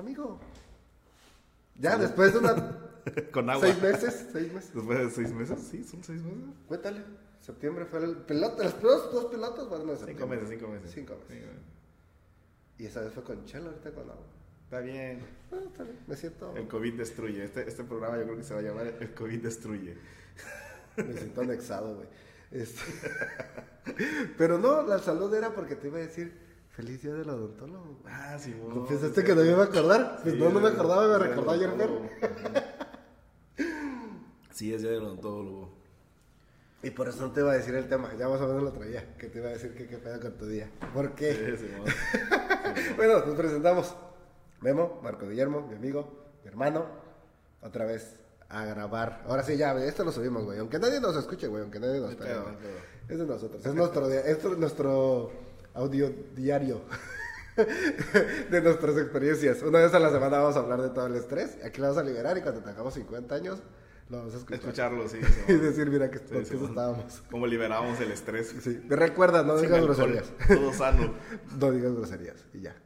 amigo. Ya, después de una... Con agua. seis meses, seis meses. Después de seis meses, sí, son seis meses. Cuéntale. Septiembre fue el pelota, las dos, dos pelotas Cinco meses, cinco meses. Cinco meses. Cinco meses. Y esa vez fue con chelo, ahorita con agua. Está bien. Ah, está bien, me siento, El COVID destruye. Este, este programa yo creo que se va a llamar El COVID destruye. me siento anexado, güey. Este- Pero no, la salud era porque te iba a decir feliz día del odontólogo. Ah, sí, vos. ¿No pensaste que no me iba a acordar? Pues Sí, no, no me acordaba, me recordó ayer. Sí, es día del odontólogo. Y por eso no te iba a decir el tema, ya más o menos lo traía, que te iba a decir que qué pedo con tu día. ¿Por qué? Sí, sí, vos. Sí, Bueno, nos presentamos. Memo, Marco Guillermo, mi amigo, mi hermano, otra vez a grabar. Ahora sí, ya, esto lo subimos, güey. Aunque nadie nos escuche, güey, aunque nadie nos pedo. Es de nosotros, es nuestro, dia- esto es nuestro audio diario de nuestras experiencias. Una vez a la semana vamos a hablar de todo el estrés. Aquí lo vamos a liberar y cuando tengamos 50 años lo vamos a escuchar. Escucharlo, sí. Y decir, mira, que, sí, sí, estábamos. Cómo liberamos el estrés. Sí, recuerda, no digas alcohol, groserías. Todo sano. No digas groserías y ya.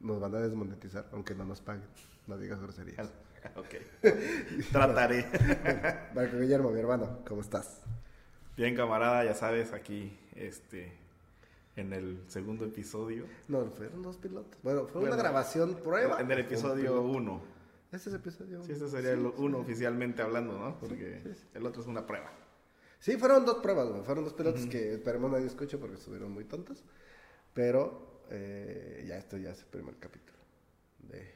Nos van a desmonetizar, aunque no nos paguen. No digas groserías. ok. Trataré. Marco Guillermo, mi hermano, ¿cómo estás? Bien, camarada, ya sabes, aquí, este, en el segundo episodio. No, fueron dos pilotos. Bueno, fue Bueno, una grabación prueba. En el episodio piloto. 1. Este es episodio Sí, este sería el uno oficialmente hablando, ¿no? Porque sí, el otro es una prueba. Sí, fueron dos pruebas. Fueron dos pilotos que esperemos nadie escuche porque estuvieron muy tontos. Pero eh, ya esto ya es el primer capítulo de,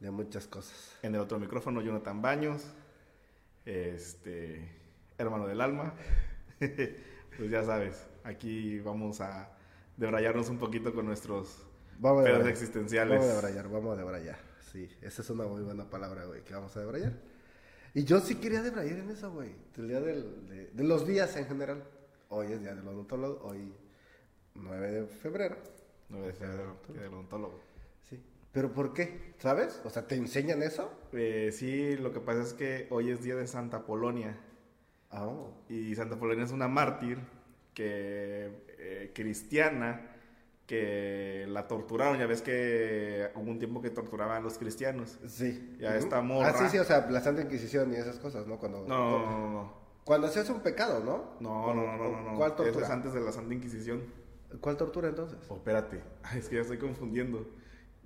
de muchas cosas. En el otro micrófono, Jonathan Baños, este, hermano del alma. pues ya sabes, aquí vamos a debrayarnos un poquito con nuestros Vamos pedos existenciales. Vamos a debrayar, vamos a debrayar. Sí, esa es una muy buena palabra, güey, que vamos a debrayar. Y yo sí quería debrayar en eso, güey. El día del- de, de los días en general. Hoy es día del odontólogo, hoy 9 de febrero. 9 de febrero, día del odontólogo. Sí. ¿Pero por qué? ¿Sabes? O sea, ¿te enseñan eso? Eh, sí, lo que pasa es que hoy es día de Santa Polonia. Ah, oh. Y Santa Polonia es una mártir que eh, cristiana que la torturaron. Ya ves que hubo un tiempo que torturaban a los cristianos. Sí. Ya esta morra. Ah, sí, sí, o sea, la Santa Inquisición y esas cosas, ¿no? Cuando, No, no, no, no. Cuando se hace un pecado, ¿no? No, no, no, no. ¿Cuál Eso tortura? es antes de la Santa Inquisición. ¿Cuál tortura entonces? Oh, espérate. Ay, es que ya estoy confundiendo.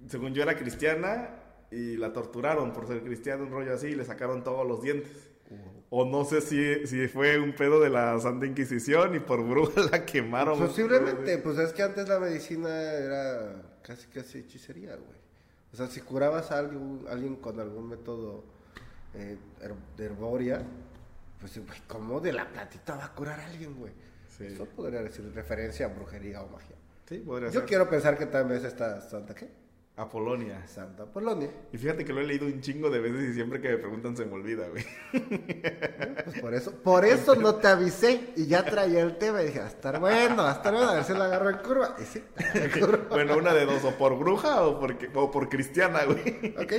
Según yo era cristiana y la torturaron por ser cristiana, un rollo así, y le sacaron todos los dientes. O no sé si, si fue un pedo de la Santa Inquisición y por bruja la quemaron. Posiblemente, pues es que antes la medicina era casi casi hechicería, güey. O sea, si curabas a alguien, alguien con algún método eh, herboria, pues, güey, ¿cómo de la platita va a curar a alguien, güey? Sí. Eso podría decir referencia a brujería o magia. Sí, podría Yo ser. quiero pensar que tal vez esta Santa, ¿qué? Apolonia. Santa Polonia. Y fíjate que lo he leído un chingo de veces y siempre que me preguntan se me olvida, güey. Pues por eso, por eso no te avisé y ya traía el tema y dije, a estar bueno, a estar bueno, a ver si lo agarro en curva. Y sí, en curva. bueno, una de dos, o por bruja o por, o por cristiana, güey. Ok,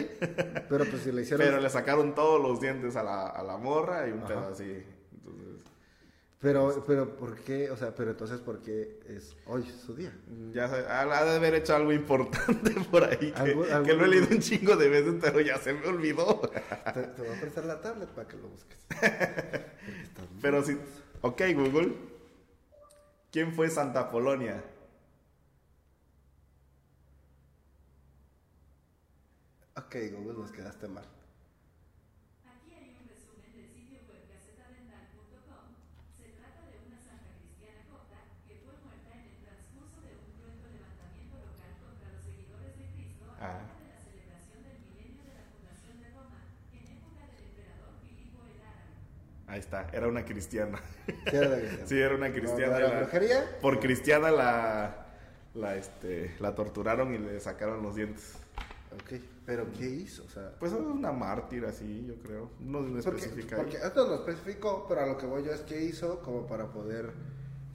pero pues si le hicieron... Pero le sacaron todos los dientes a la, a la morra y un pedo así. Pero, pero, ¿por qué? O sea, pero entonces, ¿por qué es hoy su día? ya sé, ha ha de haber hecho algo importante por ahí. Que, lo he leído un chingo de veces, pero ya se me olvidó. Te, te voy a prestar la tablet para que lo busques. Pero sí. Ok, Google. ¿Quién fue Santa Polonia? Ok, Google, nos quedaste mal. Aquí hay un resumen del sitio web gacetadental.com. Se trata de una santa cristiana copta que fue muerta en el transcurso de un cruento levantamiento local contra los seguidores de Cristo a Ah. parte de la celebración del milenio de la fundación de Roma en época del emperador Filipo el Árabe. Ahí está, era una cristiana. Sí, era Sí, una cristiana. ¿No era y la- brujería? Por cristiana la, la, este, la torturaron y le sacaron los dientes. Ok, pero ¿qué hizo? O sea, Pues es una mártir así, yo creo. No no especifica. porque esto no especificó, pero a lo que voy yo es qué hizo como para poder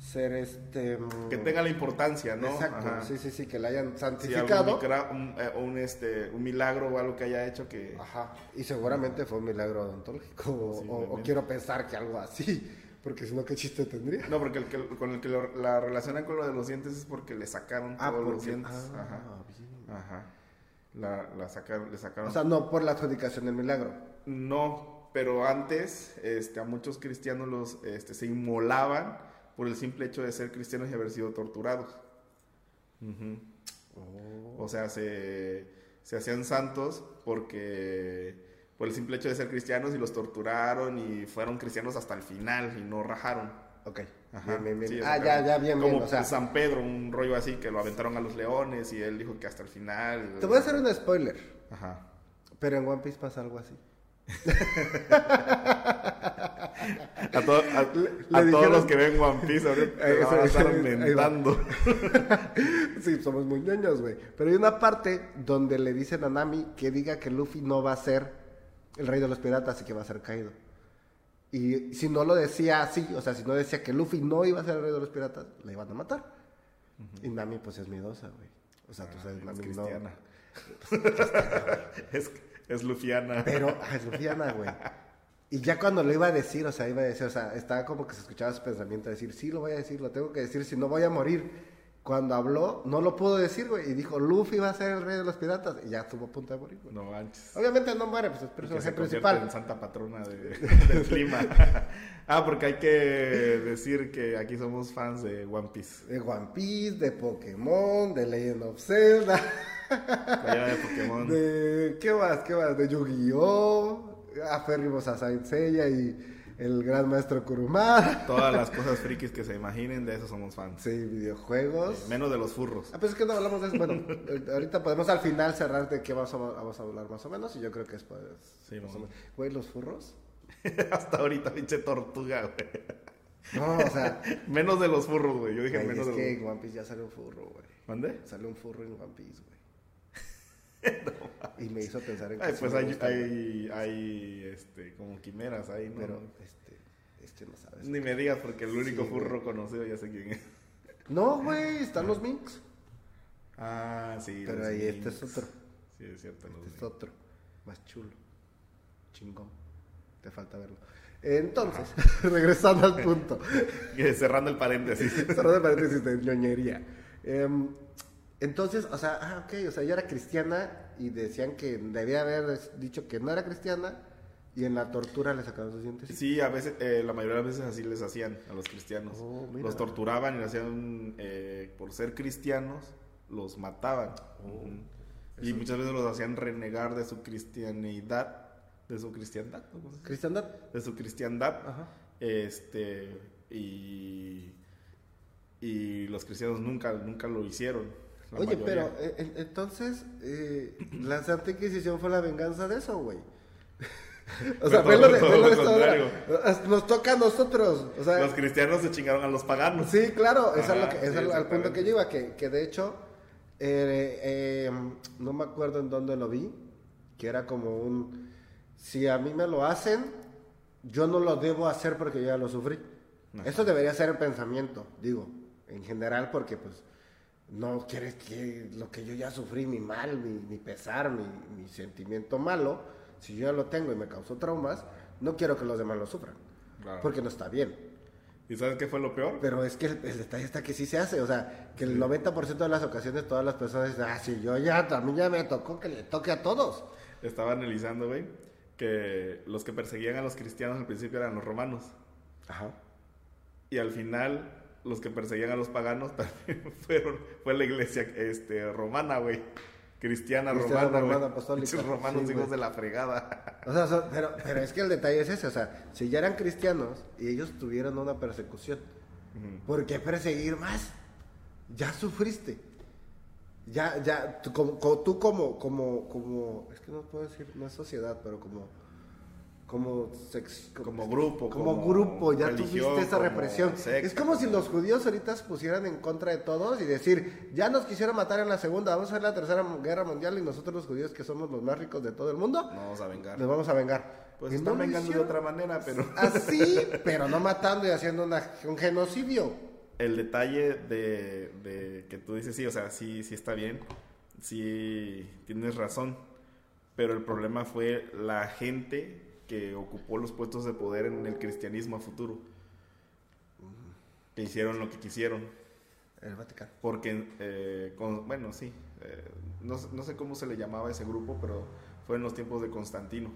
ser este... mm, Que tenga la importancia, ¿no? Exacto, Ajá. sí, sí, sí, que la hayan Sí, algún santificado. micra- un, eh, un, este, un milagro o algo que haya hecho que... Ajá, y seguramente fue un milagro odontológico, o, o- o Posiblemente. quiero pensar que algo así, porque si no, ¿qué chiste tendría? No, porque el que, con el que lo- la relacionan con lo de los dientes es porque le sacaron Ah, todos los dientes. ah, Ajá. bien. Ajá. La, la sacaron, le sacaron. O sea, no por la adjudicación del milagro. no, pero antes este, a muchos cristianos los, este, se inmolaban por el simple hecho de ser cristianos y haber sido torturados. Ujú. Oh. O sea, se, se hacían santos porque por el simple hecho de ser cristianos y los torturaron y fueron cristianos hasta el final y no rajaron. Ok. Ajá, Bien, bien, bien. sí, ah, ya, ya, bien, Como bien. O sea, San Pedro, un rollo así que lo aventaron a los leones y él dijo que hasta el final. te voy a hacer un spoiler. Ajá. Pero en One Piece pasa algo así. A, a- Le- a le todos dijeron- los que ven One Piece ahorita Ahí van a estar mentando. Sí, somos muy ñoños, güey. Pero hay una parte donde le dicen a Nami que diga que Luffy no va a ser el rey de los piratas y que va a ser caído. Y si no lo decía así, o sea, si no decía que Luffy no iba a ser el rey de los piratas, la iban a matar. Y Nami, pues es miedosa, güey. O sea, tú sabes, Es Nami no. cristiana. es, es lufiana. Pero ah, es Lufiana, güey. Y ya cuando lo iba a decir, o sea, iba a decir, o sea, estaba como que se escuchaba su pensamiento de decir, sí, lo voy a decir, lo tengo que decir, si no voy a morir. Cuando habló, no lo pudo decir, güey, y dijo, Luffy va a ser el rey de los piratas, y ya estuvo a punto de morir, güey. No manches. Obviamente no muere, pues es personaje principal. en santa patrona de- del clima. ah, porque hay que decir que aquí somos fans de One Piece. De One Piece, de Pokémon, de Legend of Zelda, La de Pokémon. de... ¿Qué más? ¿Qué más? De Yu-Gi-Oh! Aférrimos a Saint Seiya y el gran maestro Kurumada. Todas las cosas frikis que se imaginen, de eso somos fans. Sí, videojuegos. Menos de los furros. Ah, pues es que no hablamos de eso. Bueno, ahorita podemos al final cerrar de qué vamos a, vamos a hablar más o menos. Y yo creo que es pues. Sí, más o bueno. menos. Güey, los furros. Hasta ahorita, pinche tortuga, güey. No, o sea. Menos de los furros, güey. Yo dije güey, menos es de que los en One Piece ya sale un furro, güey. ¿Mande? Sale un furro en One Piece, güey. Y me hizo pensar en que Ay, pues hay, hay, hay, este, como quimeras ahí, ¿no? Pero, este. Este no sabes. Ni me digas porque el único Sí, furro güey. conocido ya sé quién es. No, güey, están los Minks. Ah, sí. Pero los ahí este es otro. Sí, es cierto. Este es Minks. otro. Más chulo. Chingón. Te falta verlo. Entonces, regresando al punto. Cerrando el paréntesis. Cerrando el paréntesis de ñoñería. Em, entonces, o sea, ah, ok, o sea, ella era cristiana y decían que debía haber dicho que no era cristiana y en la tortura le sacaron sus dientes. Sí, a veces, eh, la mayoría de las veces así les hacían a los cristianos. Oh, los torturaban y les hacían, eh, por ser cristianos, los mataban. Oh. Y muchas veces los hacían renegar de su cristianidad, de su cristiandad, ¿no? ¿Cristiandad? de su cristiandad. Ajá. Este, y, y los cristianos nunca, nunca lo hicieron. La Oye, mayoría. pero eh, en- entonces eh, la Santa Inquisición fue la venganza de eso, güey. o sea, Fue lo de, todo fue lo de contrario. hora. Nos toca a nosotros. O sea, Los cristianos se chingaron a los paganos. Sí, claro, eso es, lo Ajá, que, eso sí, es al- punto que yo iba, que, que de hecho, eh, eh, no me acuerdo en dónde lo vi, que era como un, si a mí me lo hacen, yo no lo debo hacer porque yo ya lo sufrí. Ajá. Eso debería ser el pensamiento, digo, en general, porque pues no quieres que lo que yo ya sufrí, mi mal, mi, mi pesar, mi, mi sentimiento malo, si yo ya lo tengo y me causó traumas, no quiero que los demás lo sufran, Claro. porque no está bien. ¿Y sabes qué fue lo peor? Pero es que el, el detalle está que sí se hace, o sea, que el 90% de las ocasiones todas las personas dicen, ah, sí, yo ya, también ya me tocó que le toque a todos. Estaba analizando, güey, que los que perseguían a los cristianos al principio eran los romanos. Ajá. Y al final, los que perseguían a los paganos también fueron, fue la iglesia este, romana, güey. Cristiana, Cristiana, romana, romana, apostólica. Romanos, Sí, hijos de la fregada. O sea, son- pero, pero es que el detalle es ese, o sea, si ya eran cristianos y ellos tuvieron una persecución, ¿por qué perseguir más? Ya sufriste. Ya, ya, tú como, co- tú como, como, como, es que no puedo decir, no es sociedad, pero como, como, sex- Como grupo, como, como grupo, ya tuviste esa represión. es como si los judíos ahorita se pusieran en contra de todos y decir, ya nos quisieron matar en la segunda, vamos a hacer la tercera guerra mundial y nosotros los judíos que somos los más ricos de todo el mundo, No vamos a vengar. nos vamos a vengar. Pues están no vengando de otra manera, pero... Así, pero no matando y haciendo una- un genocidio. el detalle de, de que tú dices, sí, o sea, sí, sí está bien, sí tienes razón, pero el problema fue la gente que ocupó los puestos de poder en el cristianismo a futuro, que hicieron lo que quisieron, El Vaticano. porque, eh, con- bueno, sí, eh, no, sé- no sé cómo se le llamaba ese grupo, pero fue en los tiempos de Constantino.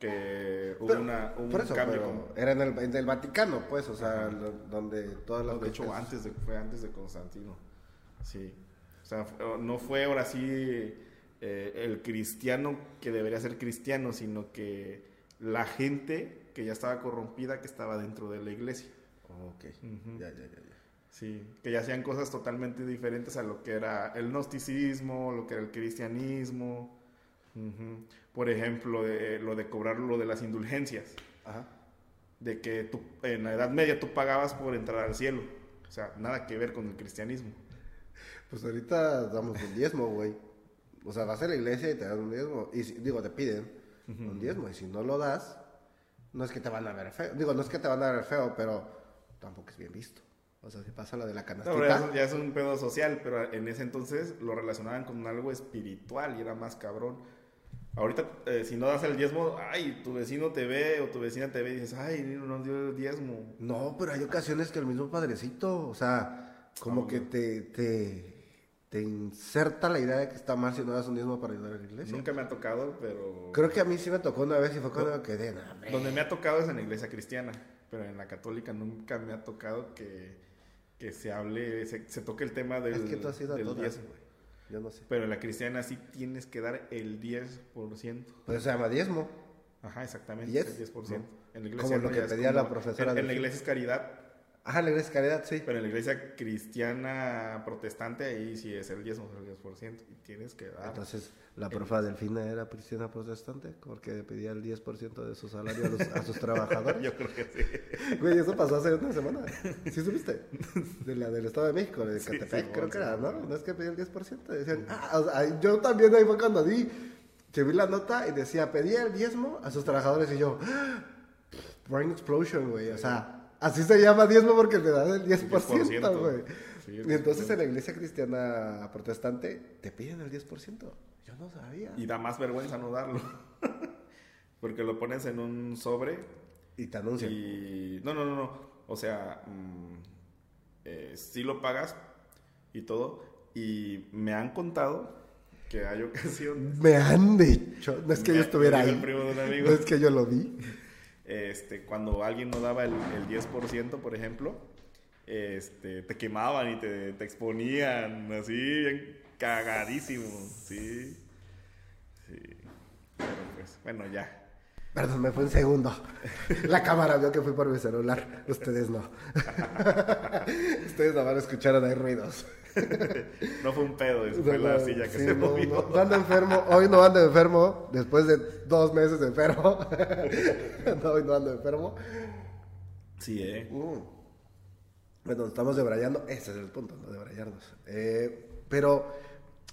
Que hubo, Pero, una, hubo Por un eso, cambio. con- era en el, en el Vaticano, pues, o sea, lo- donde todas las No, de hecho, antes de, fue antes de Constantino. Sí. O sea, no fue ahora sí eh, el cristiano que debería ser cristiano, sino que la gente que ya estaba corrompida, que estaba dentro de la iglesia. Ok, ya, ya, ya, ya. Sí, que ya hacían cosas totalmente diferentes a lo que era el gnosticismo, lo que era el cristianismo. Por ejemplo, de- lo de cobrar lo de las indulgencias. Ajá. De que tú, en la Edad Media tú pagabas por entrar al cielo. O sea, nada que ver con el cristianismo. Pues ahorita damos un diezmo, güey. O sea, vas a la iglesia y te dan un diezmo. Y si- digo, te piden un diezmo. Y si no lo das, no es que te van a ver feo. Digo, no es que te van a ver feo, pero tampoco es bien visto. O sea, si pasa lo de la No, canastita. pero ya, es, ya es un pedo social, pero en ese entonces lo relacionaban con algo espiritual y era más cabrón. Ahorita, eh, si no das el diezmo, ay, tu vecino te ve o tu vecina te ve y dices, ay, no dio el diezmo. No, pero hay ocasiones que el mismo padrecito, o sea, como Ah, que te, te, te inserta la idea de que está mal si no das un diezmo para ayudar a la iglesia. Nunca me ha tocado, pero... Creo que a mí sí me tocó una vez y fue cuando me quedé. Donde me ha tocado es en la iglesia cristiana, pero en la católica nunca me ha tocado que, que se hable, se, se toque el tema del, Es que tú has ido a del diezmo. güey. Yo no sé. Pero en la cristiana sí tienes que dar el 10%. Pues se llama diezmo. Ajá, exactamente. ¿Diez? el 10%. No. En la Como lo que pedía como- la profesora En, de en la iglesia es caridad, Ajá, la iglesia caridad, sí. pero en la iglesia cristiana protestante ahí sí es el 10 el 10%. Y tienes que dar. Entonces, la profa Delfina era cristiana protestante porque pedía el 10% de su salario a, los- a sus trabajadores. Yo creo que sí. Güey, eso pasó hace una semana. ¿Sí supiste? De la del Estado de México, de Sí, Catepec, sí, creo sí, que era. ¿no? No es que pedía el 10%. Decían, ah, o sea, yo también ahí fue cuando di, que vi la nota y decía, pedía el diezmo a sus trabajadores y yo, ¡ah! brain explosion, güey. O sea, así se llama diezmo porque te dan el 10%, 10%, güey. sí, y entonces 10%. en la iglesia cristiana protestante te piden el 10%. Yo no sabía. Y da más vergüenza no darlo. Porque lo pones en un sobre Y te anuncian. y... No, no, no, no. O sea, mm, eh, sí lo pagas y todo. Y me han contado que hay ocasiones... Me han dicho, no es que yo estuviera ahí. No es que yo lo vi. Este, cuando alguien no daba el, el 10%, por ejemplo, este, te quemaban y te, te exponían así, bien cagadísimo. Sí. Sí. Pero pues, bueno, ya. Perdón, me fue un segundo. La cámara vio que fui por mi celular. Ustedes no. Ustedes no van a escuchar ahí ruidos. No fue un pedo, fue la silla que Sí, se no, movió. no, no ando enfermo. Hoy no ando enfermo. Después de dos meses de enfermo. No, hoy no ando enfermo. Sí, eh. Mm. Bueno, estamos debrayando. Ese es el punto, no debrayarnos. Eh, pero,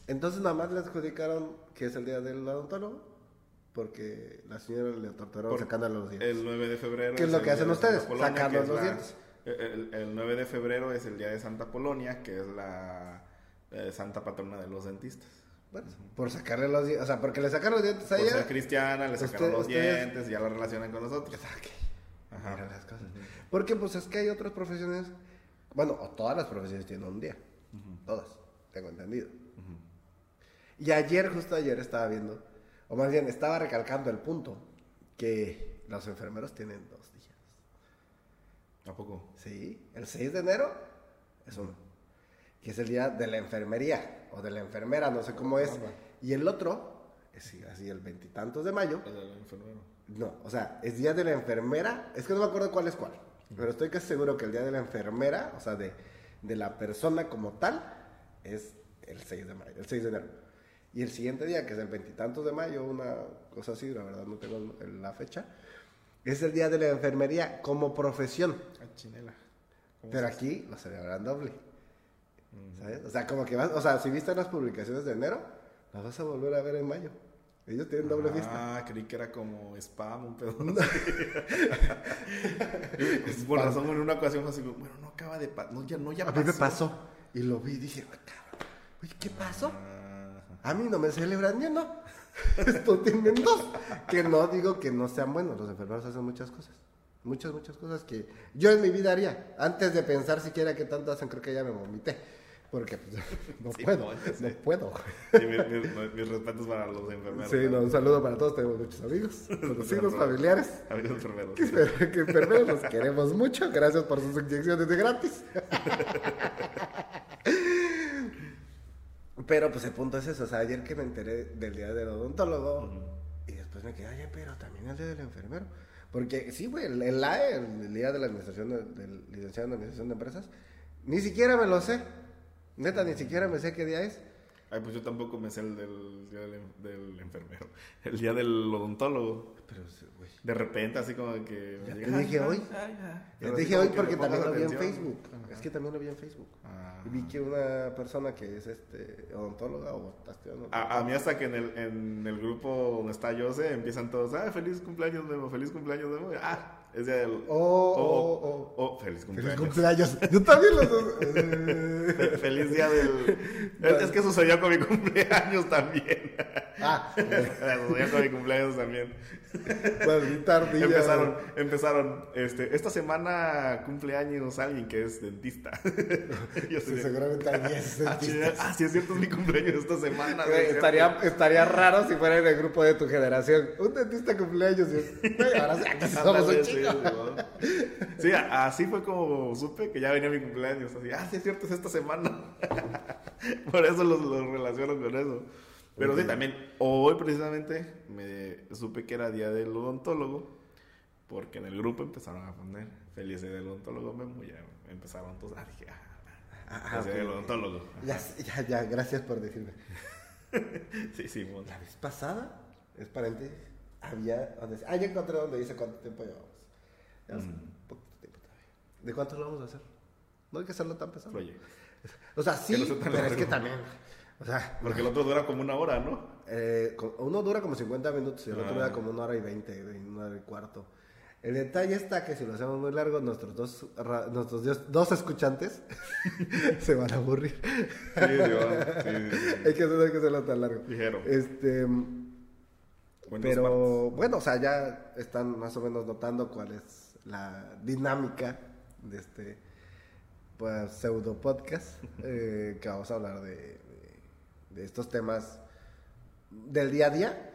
entonces nada más le adjudicaron que es el día del odontólogo. Porque la señora le torturaron sacándole los dientes. El 9 de febrero. ¿Qué es lo el que hacen de ustedes? Santa Polonia, Sacarnos que es los la- dientes. El, el 9 de febrero es el día de Santa Polonia, que es la eh, santa patrona de los dentistas. Bueno, por sacarle los dientes. O sea, porque le sacaron los dientes a Por ser ella. cristiana, le sacaron Usted- los ustedes- dientes, ya la relacionan con nosotros. Ajá. Mira las cosas. Porque pues es que hay otras profesiones. Bueno, o todas las profesiones tienen un día. Todas, tengo entendido. Y ayer, justo ayer, estaba viendo, o más bien estaba recalcando el punto, que los enfermeros tienen dos días. ¿A poco? Sí, el 6 de enero es uno. Que es el día de la enfermería, o de la enfermera, no sé cómo es. Y el otro, es así el veintitantos de mayo, El del enfermero. no, o sea, es día de la enfermera. Es que no me acuerdo cuál es cuál. Pero estoy casi seguro que el día de la enfermera, o sea, de, de la persona como tal, es el 6 de mayo, el 6 de enero. Y el siguiente día, que es el veintitantos de mayo, una cosa así, la verdad no tengo la fecha, es el día de la enfermería como profesión. Ah, chinela. ¿Cómo Pero aquí lo celebran doble. ¿Sabes? O sea, como que vas, o sea, si viste las publicaciones de enero, las vas a volver a ver en mayo. Ellos tienen doble fiesta. Ah, creí que era como spam, un pedo. Es Por razón, en una ocasión así, bueno, no acaba de pasar. No, ya, no, ya A mí me pasó. Y lo vi y dije, "Ah, cabrón, oye, ¿qué pasó? Ajá. A mí no me celebran ni no. Estos tienen dos. Que no digo que no sean buenos. Los enfermeros hacen muchas cosas. Muchas, muchas cosas que yo en mi vida haría. Antes de pensar siquiera que tanto hacen, creo que ya me vomité. Porque pues, no Sí, puedo, no, puedo. Sí, mi- mi- mis respetos para los enfermeros. Sí, no, un saludo para todos, tenemos muchos amigos, conocidos, familiares. Amigos enfermeros. Que que enfermeros los queremos mucho, gracias por sus inyecciones de gratis. Pero pues el punto es eso, o sea, ayer que me enteré del día del odontólogo y después me quedé, oye, pero también el día del enfermero. Porque sí, güey, el, el AE, el, día de la administración, de- del licenciado en administración de empresas, ni siquiera me lo sé. Neta, ni siquiera me sé qué día es. Ay, pues yo tampoco me sé el del día del, del enfermero. El día del odontólogo. Pero, güey. De repente, así como que. Ya me te llega, dije "Ay, hoy. ay, ay". Ya te dije hoy que porque también lo vi en. Facebook. Ajá. Es que también lo vi en Facebook. Ah. Y vi que una persona que es este odontóloga o a mí hasta que en el, en el grupo donde está Jose empiezan todos, ah, feliz cumpleaños Memo, feliz cumpleaños Memo. Ah, es día del... Oh, oh, oh. oh, feliz Feliz cumpleaños. cumpleaños. Yo también los dos. Eh. Fe- feliz día del... es, es que sucedió con mi cumpleaños también. ah, sucedió con mi cumpleaños también. maldita. Empezaron, empezaron, este, esta semana cumpleaños alguien que es dentista. Yo Sí, seguramente hay 10 ah, chingada, ah, sí es cierto, es mi cumpleaños esta semana. Estaría, estaría raro si fuera en el grupo de tu generación. Un dentista cumpleaños. es, ahora sí, somos un sí, así fue como supe que ya venía mi cumpleaños. Así, ah, sí es cierto, es esta semana. Por eso los, los relaciono con eso. Pero sí, también, hoy precisamente me supe que era día del odontólogo. Porque en el grupo empezaron a poner feliz día del odontólogo Memo. Ya empezaron todos, ah, dije, ah, Ah, feliz día ok. del odontólogo. Ya, ya, ya, gracias por decirme. Sí, sí, bueno. La vez pasada, es paréntesis, había. Donde, ah, ya encontré donde dice cuánto tiempo llevamos. Ya hace Mm. poquito tiempo todavía. ¿De cuánto lo vamos a hacer? No hay que hacerlo tan pesado. Proyecto. O sea, sí, no pero es que también. O sea, Porque el otro dura como una hora, ¿no? eh, uno dura como 50 minutos y el otro Ah. dura como una hora y 20, una hora y cuarto. El detalle está que si lo hacemos muy largo, nuestros dos, nuestros dos, dos escuchantes se van a aburrir. Sí, va, sí, sí, sí. hay, que, hacer- hay que hacerlo tan largo. Ligero. Este, Buenos pero bueno, o sea, ya están más o menos notando cuál es la dinámica de este pues, pseudo podcast eh, que vamos a hablar de, de- de estos temas del día a día.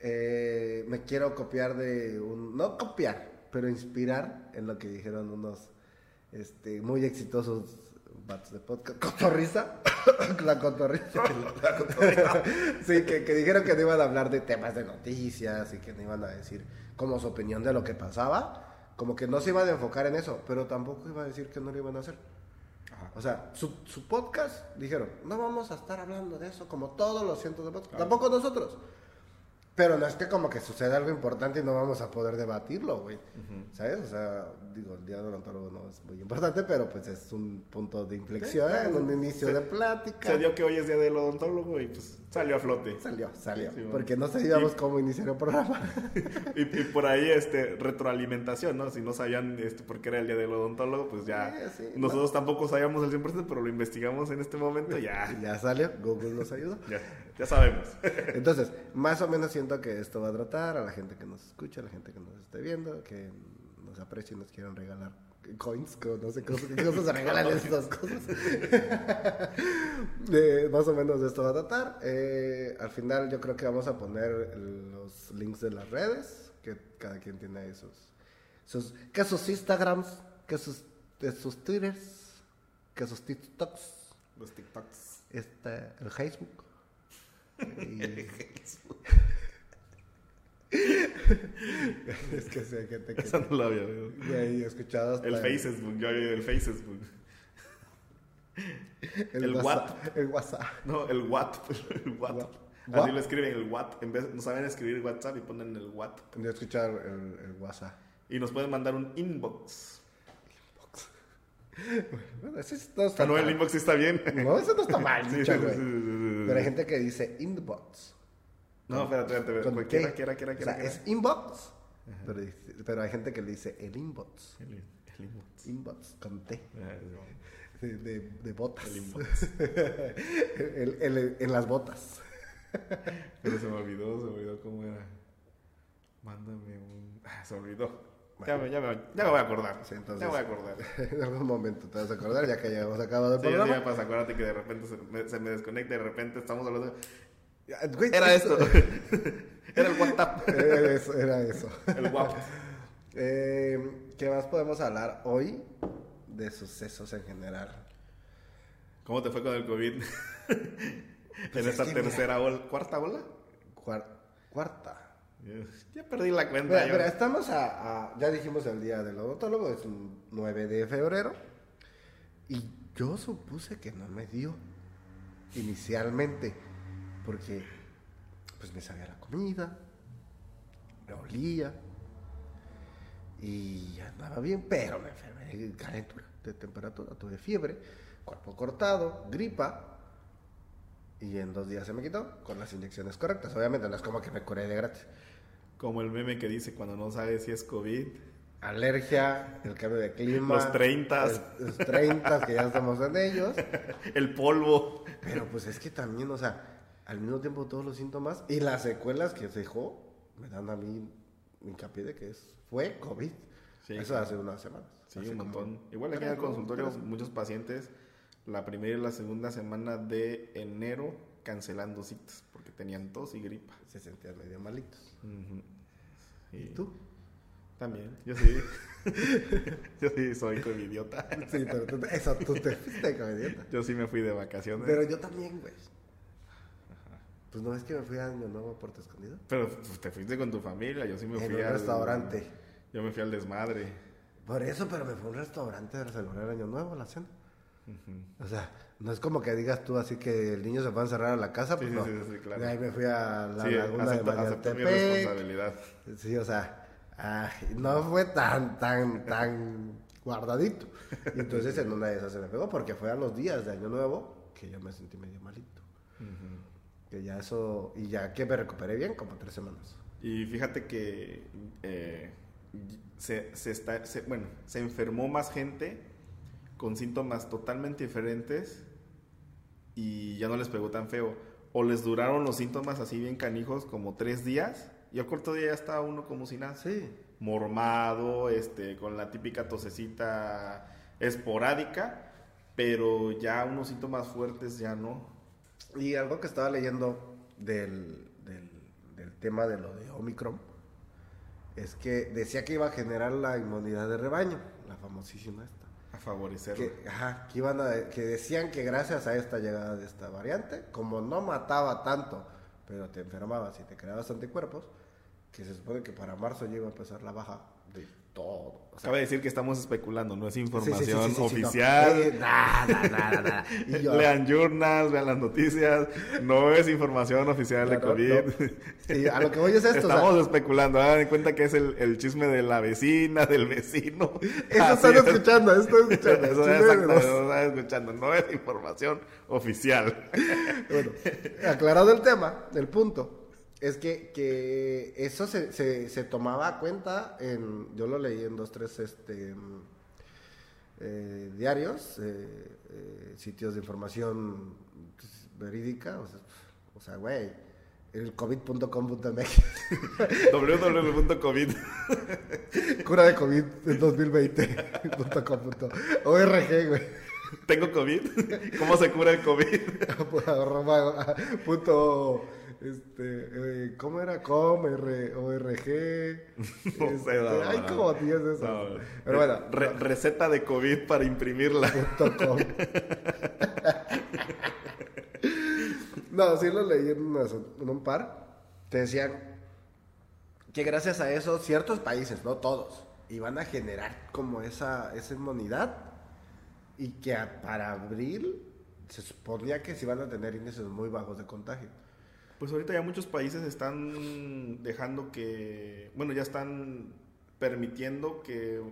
Eh, me quiero copiar de un, no copiar, pero inspirar en lo que dijeron unos este, muy exitosos vatos de podcast. Cotorriza, la cotorriza. La cotorriza. sí, que, que dijeron que no iban a hablar de temas de noticias y que no iban a decir como su opinión de lo que pasaba. Como que no se iban a enfocar en eso, pero tampoco iba a decir que no lo iban a hacer. Ajá. O sea, su, su podcast, dijeron, no vamos a estar hablando de eso como todos los cientos de podcasts. Tampoco nosotros. Pero no es que como que suceda algo importante y no vamos a poder debatirlo, güey. ¿Sabes? O sea, digo, el día del odontólogo no es muy importante, pero pues es un punto de inflexión, Sí, claro. un inicio Se- de plática. Se dio que hoy es día del odontólogo y pues salió a flote. Salió, salió. Sí, bueno. porque no sabíamos cómo iniciar el programa. Y, y por ahí, este, retroalimentación, ¿no? Si no sabían este, por qué era el día del odontólogo, pues ya. Sí, nosotros tampoco sabíamos el 100%, pero lo investigamos en este momento, ya. ya salió, Google nos ayudó. Ya, ya sabemos. Entonces, más o menos siento que esto va a tratar a la gente que nos escucha, a la gente que nos esté viendo, que nos aprecia y nos quieran regalar coins, no sé qué cosas, cosas se regalan estas cosas. Eh, más o menos de esto va a tratar. Eh, al final yo creo que vamos a poner los links de las redes, que cada quien tiene ahí sus, sus que sus Instagrams, que sus, sus Twitters, que sus TikToks, Los TikToks. este, el Facebook. Y- es que gente que... Esa no la había oído. Y El Facebook, yo había oído el Facebook. el WhatsApp. El WhatsApp. No, el WhatsApp. El WhatsApp. What? Así lo escriben, el WhatsApp. En vez, no saben escribir WhatsApp y ponen el WhatsApp. Yo he escuchado el, el WhatsApp. Y nos pueden mandar un inbox. Bueno, sí no está sea, no, el mal. inbox sí está bien. No, ese no está mal, Sí, dicho, güey. Pero hay gente que dice inbox. No, espérate, espérate. ¿Con espérate. qué? Quiera, quiera, quiera, O sea, es inbox, pero, pero hay gente que le dice el inbox. El, el inbox. Inbox con T. Ah, De, de, de botas. El inbox. El- el- en las botas. Pero se me olvidó, se me olvidó cómo era. Mándame un. Ah, se me olvidó. Ya, me, ya, me, ya me voy a acordar. Sí, entonces- Ya me voy a acordar. en algún momento te vas a acordar, ya que ya hemos acabado el Sí, programa. me pasa. Acuérdate que de repente se me, se me desconecta y de repente estamos hablando. Güey, Era esto. Era el WhatsApp. Era eso. Era eso. El WhatsApp. Eh, ¿Qué más podemos hablar hoy de sucesos en general? ¿Cómo te fue con el COVID? Pues en es esta que, mira. tercera ola, cuarta ola. Cuar- cuarta. Ya perdí la cuenta. Mira, yo. mira, estamos a, a- Ya dijimos el día del odontólogo, es un 9 de febrero. Y yo supuse que no me dio inicialmente. Porque pues me sabía la comida, me olía. Y andaba bien, pero me enfermé de calentura, de temperatura, tuve fiebre, cuerpo cortado, gripa. Y en dos días se me quitó con las inyecciones correctas. Obviamente no es como que me curé de gratis. Como el meme que dice cuando no sabes si es COVID. alergia, el cambio de clima. Los 30. el- Los 30 que ya estamos en ellos. El polvo. Pero pues es que también, o sea, al mismo tiempo todos los síntomas y las secuelas que dejó me dan a mí hincapié de que es, fue COVID. Sí, Eso hace unas semanas. Sí, Hace un como- montón. Igual aquí en el como consultorio, muchos pacientes, la primera y la segunda semana de enero cancelando citas porque tenían tos y gripa. Se sentían medio malitos. ¿Y Sí. tú? También, yo sí. yo sí soy covidiota. Sí, pero tú, eso, tú te fuiste como idiota. Yo sí me fui de vacaciones. Pero yo también, güey. Pues no es que me fui a Año Nuevo a Puerto Escondido. Pero pues, te fuiste con tu familia, yo sí me En fui un al restaurante. Yo me fui al desmadre. Por eso, pero me fue a un restaurante a celebrar Año Nuevo, la cena. O sea, no es como que digas tú así que el niño se va a encerrar a la casa, pues Sí, no. sí, sí, claro. De ahí me fui a la sí, laguna acepto, de acepto mi responsabilidad. Sí, o sea, ay, no fue tan, tan, tan guardadito. Y entonces en una de esas se me pegó porque fue a los días de Año Nuevo que yo me sentí medio malito. Que ya eso, y ya que me recuperé bien, como tres semanas. Y fíjate que eh, se, se está, se- bueno, se enfermó más gente con síntomas totalmente diferentes y ya no les pegó tan feo. O les duraron los síntomas así bien canijos como tres días y al corto día ya estaba uno como si nada. Sí. Mormado, este, con la típica tosecita esporádica, pero ya unos síntomas fuertes ya no. Y algo que estaba leyendo del, del, del tema de lo de Omicron es que decía que iba a generar la inmunidad de rebaño, la famosísima esta. A favorecer. Que, ajá, que, iban a- que decían que gracias a esta llegada de esta variante, como no mataba tanto, pero te enfermabas y te creabas anticuerpos, que se supone que para marzo ya iba a empezar la baja de todo. O sea, Cabe decir que estamos especulando, no es sí, sí, sí, información sí, no. oficial. Eh, nada, nada, nada. Y yo- Lean journals, vean las noticias. No es información oficial de No, COVID. no. Sí, a lo que voy es esto. o sea, Estamos especulando. Hagan en cuenta que es el, el chisme de la vecina, del vecino. Eso Así están es. escuchando, eso están escuchando. Eso exacto, eso están escuchando. No es información oficial. Bueno, aclarado el tema, el punto, es que, que eso se, se, se tomaba cuenta en, yo lo leí en dos, tres este, eh, diarios, eh, eh, sitios de información pues, verídica, o sea, güey, el covid.com.mx, www.covid. cura de covid en 2020.com.org, güey. ¿Tengo COVID? ¿Cómo se cura el COVID? punto, este, eh, ¿cómo era? Com, R, ORG. No este, sé, no, Hay no. como 10 de esas. Pero bueno, Re- receta de COVID para imprimirla. com. no, sí lo leí en, un par. Te decían que gracias a eso ciertos países, no todos, iban a generar como esa, esa inmunidad y que a- para abril se suponía que se iban a tener índices muy bajos de contagio. Pues ahorita ya muchos países están dejando que, bueno, ya están permitiendo que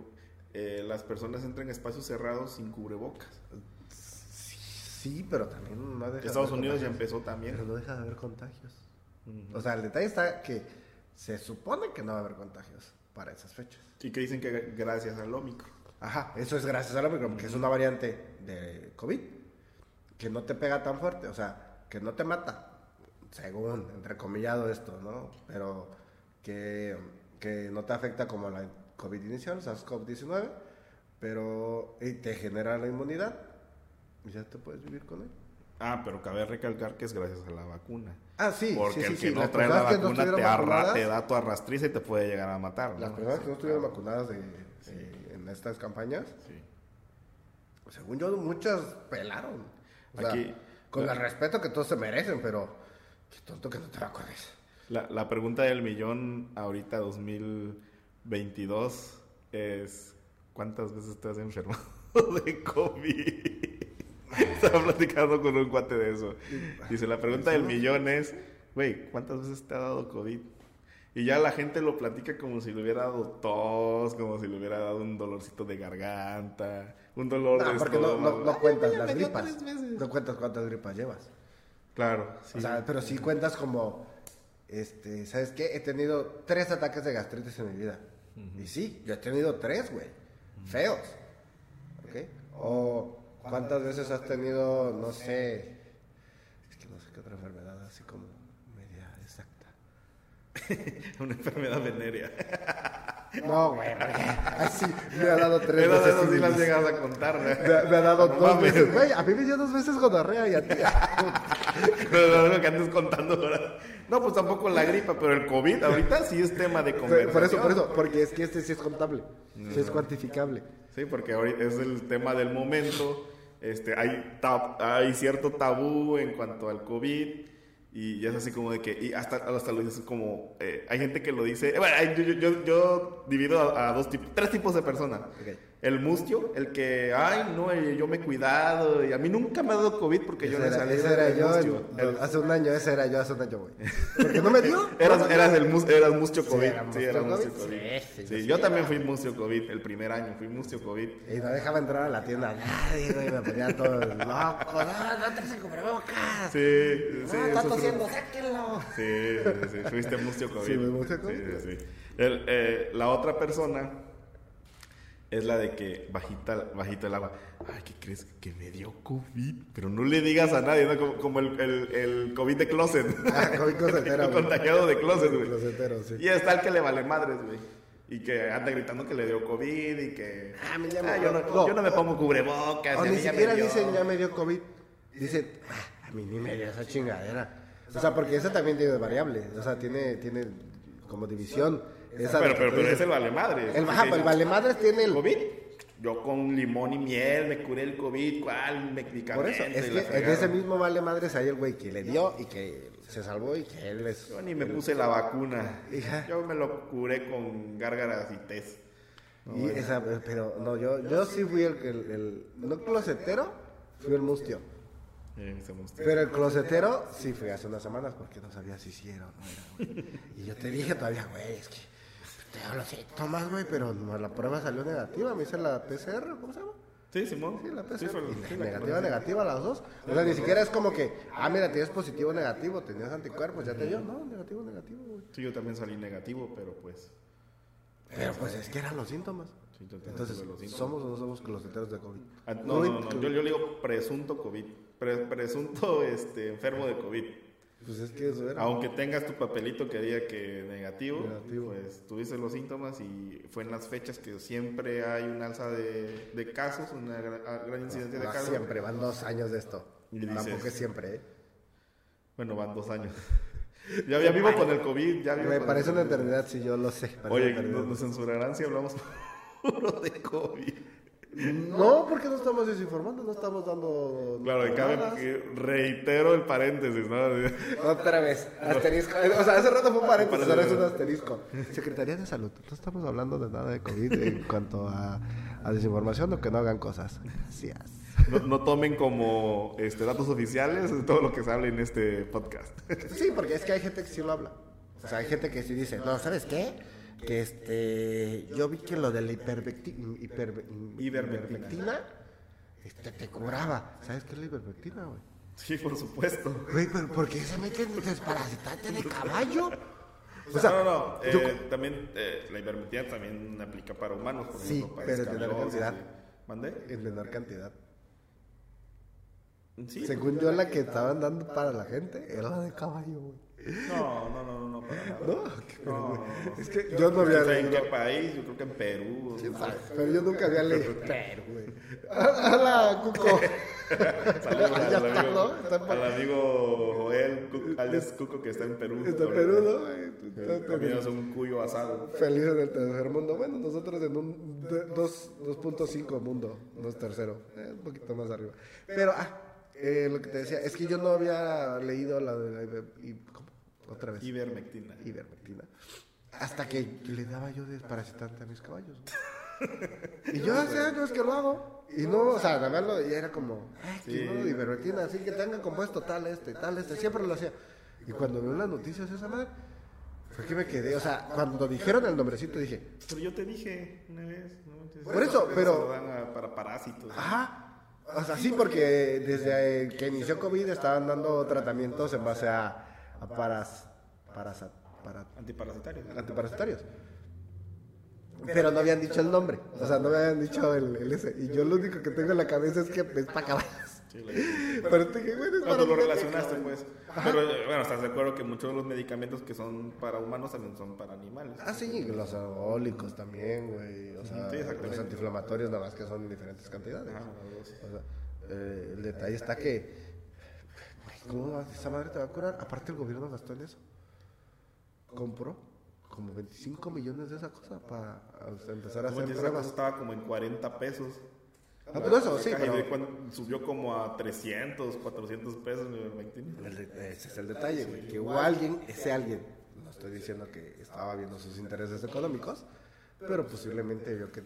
eh, las personas entren en espacios cerrados sin cubrebocas. Sí, pero también no deja de Estados haber Unidos ya empezó también. Pero no deja de haber contagios. O sea, el detalle está que se supone que no va a haber contagios para esas fechas. Y que dicen que gracias al Omicron. Ajá, eso es gracias a la Omicron, que es una variante de COVID que no te pega tan fuerte, o sea, que no te mata, según, entrecomillado esto, ¿no? Pero que, que no te afecta como la COVID inicial, SARS-CoV-19, pero y te genera la inmunidad y ya te puedes vivir con él. Ah, pero cabe recalcar que es gracias a la vacuna. Ah, sí, Porque sí, sí, el que sí. no Las trae la no vacuna estuvieron te, arra- te da tu arrastriza y te puede llegar a matar. ¿no? Las personas que no estuvieron vacunadas de- de- en estas campañas, según yo, muchas pelaron. O sea, Aquí- con el respeto que todos se merecen, pero qué tonto que no te vacunes. La, la pregunta del millón ahorita 2022 es ¿cuántas veces te has enfermado de COVID? Estaba platicando con un cuate de eso. Dice, la pregunta del millón es, güey, ¿cuántas veces te ha dado COVID? Y ya la gente lo platica como si le hubiera dado tos, como si le hubiera dado un dolorcito de garganta, un dolor de No, porque no, no, no Ay, cuentas me las gripas. No cuentas cuántas gripas llevas. Claro, sí. O sea, pero sí cuentas como, este, ¿sabes qué? He tenido tres ataques de gastritis en mi vida. Y sí, yo he tenido tres, güey. Feos. ¿Ok? O cuántas veces has tenido, no sé, es que no sé qué otra enfermedad así como media exacta. Una enfermedad venérea. No, güey, así me ha dado tres Pero veces. eso sí las llegas a contar, Me, ¿no? me ha dado No dos mames. veces, güey. A mí me dio dos veces gonorrea y a ti. Pero lo que andes contando ahora. No, pues tampoco la gripa, pero el COVID ahorita sí es tema de conversación. Por eso, por eso, porque es que este sí es contable, sí es cuantificable. Sí, porque ahorita es el tema del momento. Este, hay, tab- hay cierto tabú en cuanto al COVID. Y ya es así como de que, y hasta, hasta lo dices como, eh, hay gente que lo dice, eh, bueno, yo, yo- yo- yo divido a, dos tipos, tres tipos de personas. Ok. El mustio, el que, ay, no, yo me he cuidado, y a mí nunca me ha dado COVID porque yo Ese no he era, salido ese era yo mustio. en- El- hace un año, ese era yo hace un año, güey. Porque no me dio. Eras, eras el mus, eras mustio COVID. era Sí, mustio era COVID. mustio COVID. Sí, sí, Sí, sí. yo también fui mustio COVID el primer año, fui mustio COVID. Y no dejaba entrar a la tienda nadie, güey. Me ponía todo loco. No, no traes el cubrebocas. Sí, sí, no, está tosiendo, sáquenlo. Sí, sí, sí, fuiste mustio COVID. Sí, fui mustio COVID. Sí, sí. El, eh, la otra persona es la de que bajita, bajito el agua. Ay, ¿qué crees? Que me dio COVID. Pero no le digas a nadie, ¿no? Como, como el, el, el COVID de closet. Ah, COVID closetero, contagiado de closet, güey. Closetero, sí. Y está el que le vale madres, güey. Y que anda gritando que le dio COVID y que... Ah, a mí ya me- "Ah, yo, no, no. yo no me pongo cubrebocas. O ni siquiera dio". dicen ya me dio COVID. Dicen, "Ah, a mí ni me dio esa chingadera. O sea, porque esa también tiene variable. O sea, tiene, tiene como división. Esa Pero, pero, pero es el vale. El, ajá, pues el vale madres tiene el. ¿COVID? Yo con limón y miel me curé el COVID, ¿cuál? medicamento Por eso, es que en ese mismo vale madres hay el güey que le dio y que se salvó y que él es. Yo ni me puse la vacuna. Hija. Yo me lo curé con gárgaras y test. y esa, pero no, yo, yo sí fui el, el, el- no closetero, fui el mustio. Pero el closetero sí fui hace unas semanas porque no sabía si o no. Y yo te dije todavía, güey, es que tengo los síntomas, güey, pero la prueba salió negativa. Me hice la PCR, ¿cómo se llama? Sí, Simón. Sí, la PCR. Sí, fue- sí, la negativa, negativa, las dos. O sea, ni siquiera es como que, ah, mira, tienes positivo, negativo, tenías anticuerpos, ya te dio. No, negativo, negativo, güey. Sí, yo también salí negativo, pero pues... Pero pues es que eran los síntomas. Entonces, los síntomas. ¿somos o no somos closeteros de COVID? Ah, no, no, no, Yo, yo le digo presunto COVID. Pre- presunto este, enfermo de COVID. Pues es que eso era. Aunque tengas tu papelito que diga que negativo, Negativo. pues tuviste los síntomas y fue en las fechas que siempre hay un alza de, de casos, una gran, ah, incidencia de casos. siempre, van dos años de esto. Dices- Tampoco es siempre, ¿eh? Bueno, van dos años. ya, ya vivo con el COVID, ya vivo Me parece una eternidad, si yo lo sé. Oye, nos, nos censurarán si hablamos puro de COVID. No, porque no estamos desinformando, no estamos dando. Claro, y cabe reitero el paréntesis, ¿no? Otra vez, asterisco. O sea, hace rato fue un paréntesis, ahora es un asterisco. Secretaría de Salud, no estamos hablando de nada de COVID en cuanto a, a desinformación o que no hagan cosas. Gracias. No, no tomen como este, datos oficiales todo lo que se habla en este podcast. Sí, porque es que hay gente que sí lo habla. O sea, hay gente que sí dice, no, ¿sabes qué? Que este, yo vi que lo de la hipervecti- hiper- Ivermectina. ivermectina este, te curaba. ¿Sabes qué es la ivermectina, güey? Sí, por supuesto. Güey, pero ¿por qué se meten desparasitante de caballo? O no, sea, no, no. yo- eh, también eh, la ivermectina también aplica para humanos. Por Sí, ejemplo, para pero en menor cantidad. ¿Mandé? en menor cantidad. Sí. Según yo, la que estaban dando para la gente era la de caballo, güey. No, no, no, no, no, para nada. ¿No? No, no. Es que yo no había sé en leído. qué país, yo creo que en Perú. Sí, sé. Pero yo nunca había leído. Pero, güey. Hola, Cuco. Saludos al, amigo, al amigo Joel, Cuco, que está en Perú. Está en. Perú, ¿no? Comiéndose un cuyo asado. Feliz en el tercer mundo. Bueno, nosotros en un de- dos- 2.5 mundo, no es tercero, eh, un poquito más arriba. Pero, ah, eh, lo que te decía, es que yo no había leído la de la y-. Otra vez. Ivermectina. Ivermectina. Hasta que le daba yo desparasitante a mis caballos. Y yo hace años que lo hago. Y no, o sea, nada más lo y era como, ay, que Sí. no, ivermectina, así que tenga compuesto tal este, tal este, siempre lo hacía. Y cuando veo las noticias esa madre, fue que me quedé, o sea, cuando dijeron el nombrecito dije, Pero yo te dije una vez, ¿no? Por eso, pero- a- para parásitos. ajá. O sea, sí, porque desde que inició COVID estaban dando tratamientos en base a, a paras, parasa- para, Antiparasitarios. antiparasitarios. Pero no habían dicho el nombre, o sea, no me habían dicho el, el ese. Y yo lo único que tengo en la cabeza es que es para caballos. Pero te dije, bueno, es No, para tú lo relacionaste, pues. Pero, eh, bueno, estás de acuerdo que muchos de los medicamentos que son para humanos también son para animales. Ah, sí, los anabólicos también, güey. O sea, Sí, los antiinflamatorios nada más que son en diferentes cantidades. Ajá. O sea, eh, el detalle está que, güey, ¿cómo va- esa madre te va a curar? Aparte el gobierno gastó en eso. Compró como 25 millones de esa cosa para empezar a hacer esa cosa pruebas. estaba como en 40 pesos. Ah, pero eso, sí, pero- cuando subió como a 300, 400 pesos de- ese es el detalle, güey. Que hubo alguien, ese alguien, no estoy diciendo que estaba viendo sus intereses económicos, pero posiblemente vio que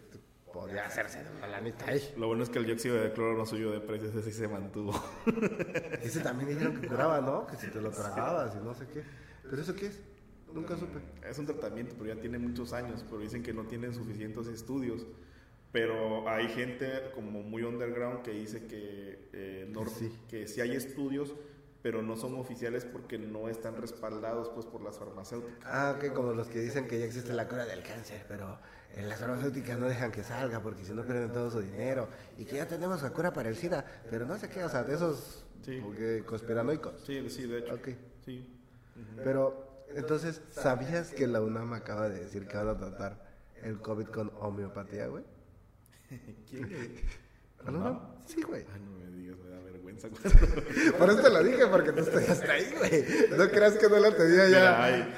podía hacerse de una lanita ahí. Lo bueno es que el dióxido de cloro no subió de precios, ese sí se mantuvo. Ese también dijeron que curaba, ¿no? Que si te lo tragabas y no sé qué. ¿Pero eso qué es? Nunca supe. Es un tratamiento, pero ya tiene muchos años, pero dicen que no tienen suficientes estudios. Pero hay gente como muy underground que dice que, eh, no- Que sí. que sí hay estudios, pero no son oficiales porque no están respaldados pues por las farmacéuticas. Ah, ok, como los que dicen que ya existe la cura del cáncer, pero las farmacéuticas no dejan que salga porque si no pierden todo su dinero. Y que ya tenemos la cura para el SIDA, pero no sé qué, o sea, de esos Sí. porque conspiranoicos. Sí, sí, de hecho. Sí. Pero, entonces, ¿sabías que la UNAM acaba de decir que van a tratar el COVID con homeopatía, güey? ¿Quién? ¿A la UNAM? Sí, güey. Ay, no me digas, me Por eso te lo dije, porque tú estudiaste ahí, güey. No creas que no lo tenía ya.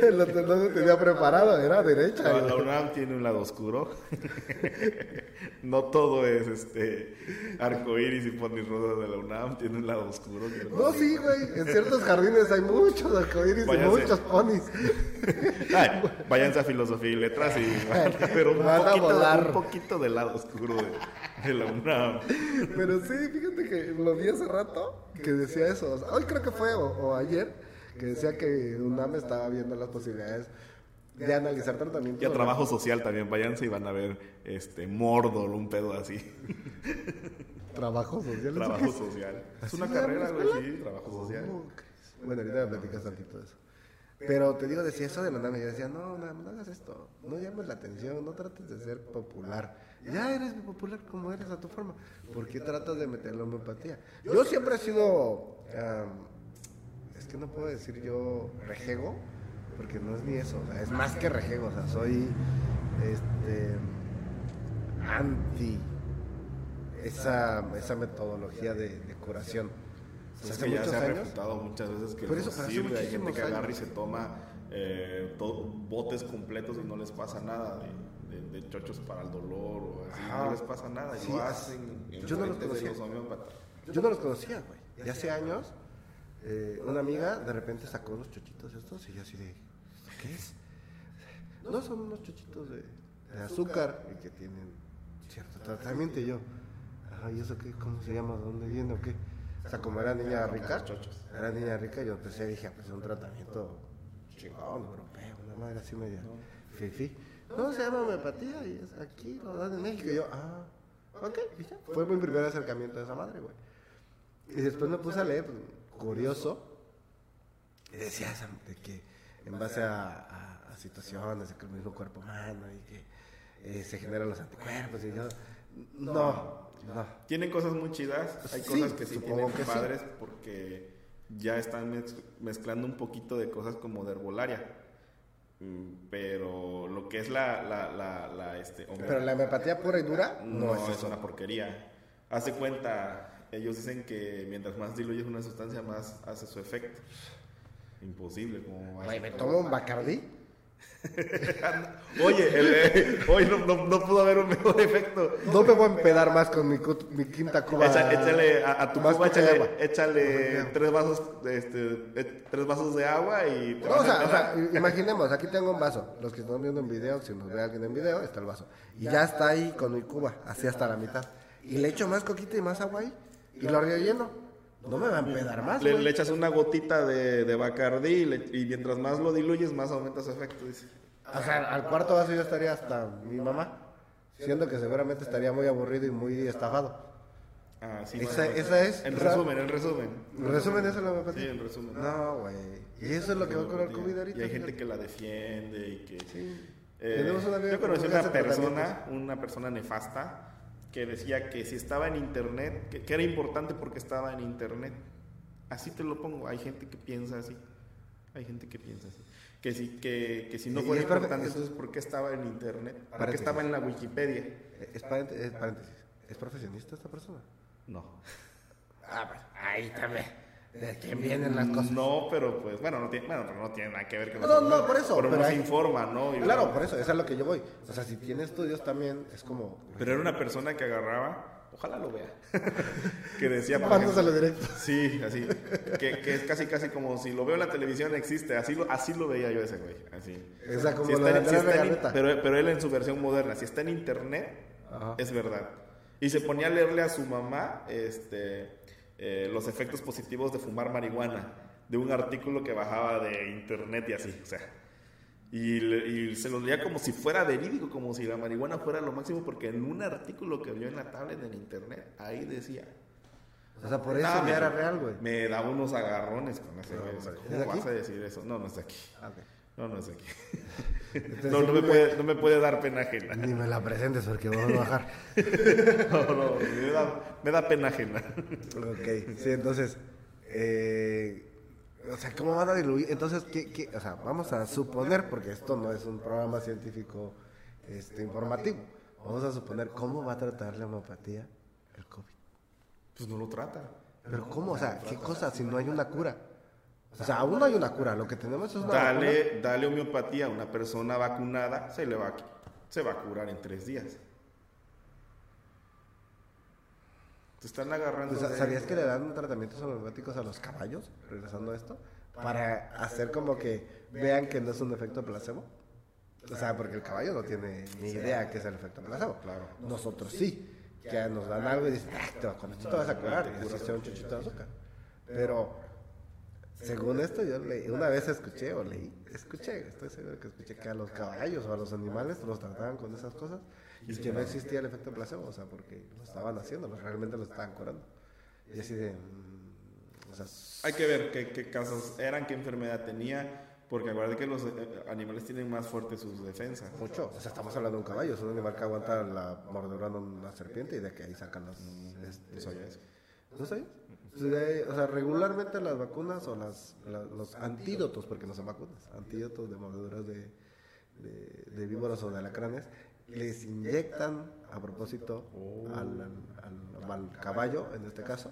Lo, te- no lo tenía preparado, era derecha. güey. la UNAM tiene un lado oscuro. no todo es este arcoíris y ponis rosas de la UNAM, tiene un lado oscuro. No, sí, güey. En ciertos jardines hay muchos arcoíris y muchos ponis. Ay, váyanse a filosofía y letras y van a ver un, poquito, volar. un poquito del lado oscuro de, de la UNAM. Pero sí, fíjate que lo vi hace rato que decía eso. O sea, hoy creo que fue, o, o ayer, que decía que UNAM estaba viendo las posibilidades de analizar tratamientos. Y a trabajo social también, váyanse y van a ver este Mordor, un pedo así. Trabajo social. Trabajo social. Es ¿Así una carrera, la güey, escuela? sí, trabajo social. Bueno, ahorita me platicas tantito de eso. Pero te digo, decía eso de la UNAM y yo decía, no, no, no hagas esto, no llames la atención, no trates de ser popular. Ya eres popular como eres a tu forma. ¿Por qué tratas de meter la homeopatía? Yo siempre he sido, es que no puedo decir yo rejego, porque no es ni eso, o sea, es más que rejego, o sea, soy este anti esa, esa metodología de, de curación. O sea, Es hace que ya se ha años- refutado muchas veces que eso, sirve. Hay gente que agarra y años. se toma eh, todo- botes completos y no les pasa nada de, de- de chochos para el dolor o así. Ajá. No les pasa nada. Y Sí, lo hace- hacen en yo no los conocía. los. Yo no los conocía, güey. Y hace años, eh, una amiga de repente sacó unos chochitos estos y yo así de, ¿qué es? No, son unos chochitos de, de azúcar y que tienen cierto tratamiento. Y yo, ajá, ¿y eso qué? ¿Cómo se llama? ¿De dónde viene o qué? O sea, como era niña rica, era niña rica, yo empecé y dije, ah, pues un tratamiento chingón, europeo, una madre así media fifi. No, se llama homeopatía y es aquí, lo dan en México. Y yo, ah, ok, y ya. Fue mi primer acercamiento a esa madre, güey. Y después me puse a leer, pues, curioso, y decía de que en base a, a- a situaciones de que el mismo cuerpo humano y que eh, se generan los anticuerpos y yo, no, no. Tienen cosas muy chidas. Hay Sí, cosas que sí supongo tienen que sí. padres porque ya están mez- mezclando un poquito de cosas como de herbolaria. Pero lo que es la, la, la, la, este, Pero la homeopatía pura y dura no, no, es una porquería. Hace cuenta, ellos dicen que mientras más diluyes una sustancia, más hace su efecto. Imposible, como me tomo un Bacardí. Oye, el, eh, hoy no, no, no pudo haber un mejor efecto. No me voy a empedar más con mi, quinta cuba. Echa- échale a, a tu Más cuba, échale, tres vasos, este, eh, tres vasos de agua y te No, vas o a o sea, imaginemos, aquí tengo un vaso. Los que están viendo en video, si nos ve alguien en video, está el vaso. Y ya está ahí con mi cuba, así hasta la mitad. Y le echo más coquita y más agua ahí. Y lo relleno. No me va a empedar más, le, le echas una gotita de, de Bacardí y, le- y mientras más lo diluyes, más aumenta su efecto, dice. O sea, al cuarto vaso yo estaría hasta mi mamá. Siendo que seguramente estaría muy aburrido y muy estafado. Ah, sí, Esa- bueno. esa es- En resumen, en resumen. ¿En resumen eso es la homeopatía? Sí, en resumen. No, güey. Y eso es lo que va a curar COVID ahorita. Y hay gente que la defiende y que... Sí. Eh, una yo conocí una persona, una persona nefasta, que decía que si estaba en internet, que, que era importante porque estaba en internet. Así te lo pongo, hay gente que piensa así. Hay gente que piensa así. Que si, que, que si no fuera importante, es- entonces ¿por qué estaba en internet? ¿Por qué estaba en la Wikipedia? Eh, es paréntesis. ¿Es profesionista esta persona? No. Ah, pues, ahí también. ¿De quién vienen las cosas? No, pero pues, bueno, no tiene, bueno, pero no tiene nada que ver con No, no, por eso, Pero, pero no se hay- informa, ¿no? Y Claro, bueno, por eso, eso es a lo que yo voy. O sea, si tiene estudios también, es como. Pero era una persona que agarraba, ojalá lo vea, que decía, Mándaselo directo. Sí, así, que, que es casi casi como si lo veo en la televisión existe, así lo, así lo veía yo ese güey, así. O sea, como Si de en- si pero, pero él en su versión moderna, si está en internet, Ajá. es verdad. Y se ponía a leerle a su mamá este, eh, los efectos positivos de fumar marihuana, de un artículo que bajaba de internet y así, o sea. Y, y se lo leía como si fuera verídico, como si la marihuana fuera lo máximo, porque en un artículo que vio en la tablet en internet, ahí decía. O sea, por eso Ah, ya me- era real, güey. Me daba unos agarrones con ese güey. ¿Cómo ¿Es de vas a decir eso? No, no es de aquí. Ah, ok. No, no es aquí. Entonces, No, no me puede, no me puede dar pena ajena. Ni me la presentes porque vamos a bajar. No, no, me da, me da pena ajena. ok, sí, entonces. Eh, o sea, ¿cómo van a diluir? Entonces, ¿qué, qué? O sea, vamos a suponer, porque esto no es un programa científico este, informativo. Vamos a suponer cómo va a tratar la homeopatía el COVID. Pues no lo trata. Pero ¿cómo? O sea, ¿qué cosa si no hay una cura? O sea, aún no hay una cura. Lo que tenemos es una vacuna. Dale, dale homeopatía a una persona vacunada, se le va a, se va a curar en tres días. Te están agarrando. Pues, de- ¿Sabías que le dan tratamientos homeopáticos a los caballos? Regresando a esto. Para hacer como que vean que no es un efecto placebo. O sea, porque el caballo no tiene ni idea que es el efecto placebo. Claro. Nosotros sí. Que nos dan algo y dicen, ah, te va- con esto te vas a curar. Y así sea un chuchito de azúcar. Pero, según esto, yo leí, una vez escuché o leí, escuché, estoy seguro que escuché que a los caballos o a los animales los trataban con esas cosas y que no existía el efecto placebo, o sea, porque lo estaban haciendo, lo- realmente lo estaban curando. Y así de, mm, o sea, Hay que ver qué, qué casos eran, qué enfermedad tenía, porque acuérdate que los eh, animales tienen más fuertes sus defensas. mucho, o sea, estamos hablando de un caballo, es un animal que aguanta la mordedura de una serpiente y de que ahí sacan los... este, No sabía eso. ¿No sabías? O sea, regularmente las vacunas o las, la- los antídotos, porque no son vacunas, antídotos de mordeduras de, de, de víboras o de alacranes, les inyectan a propósito al, al- al- al caballo, en este caso,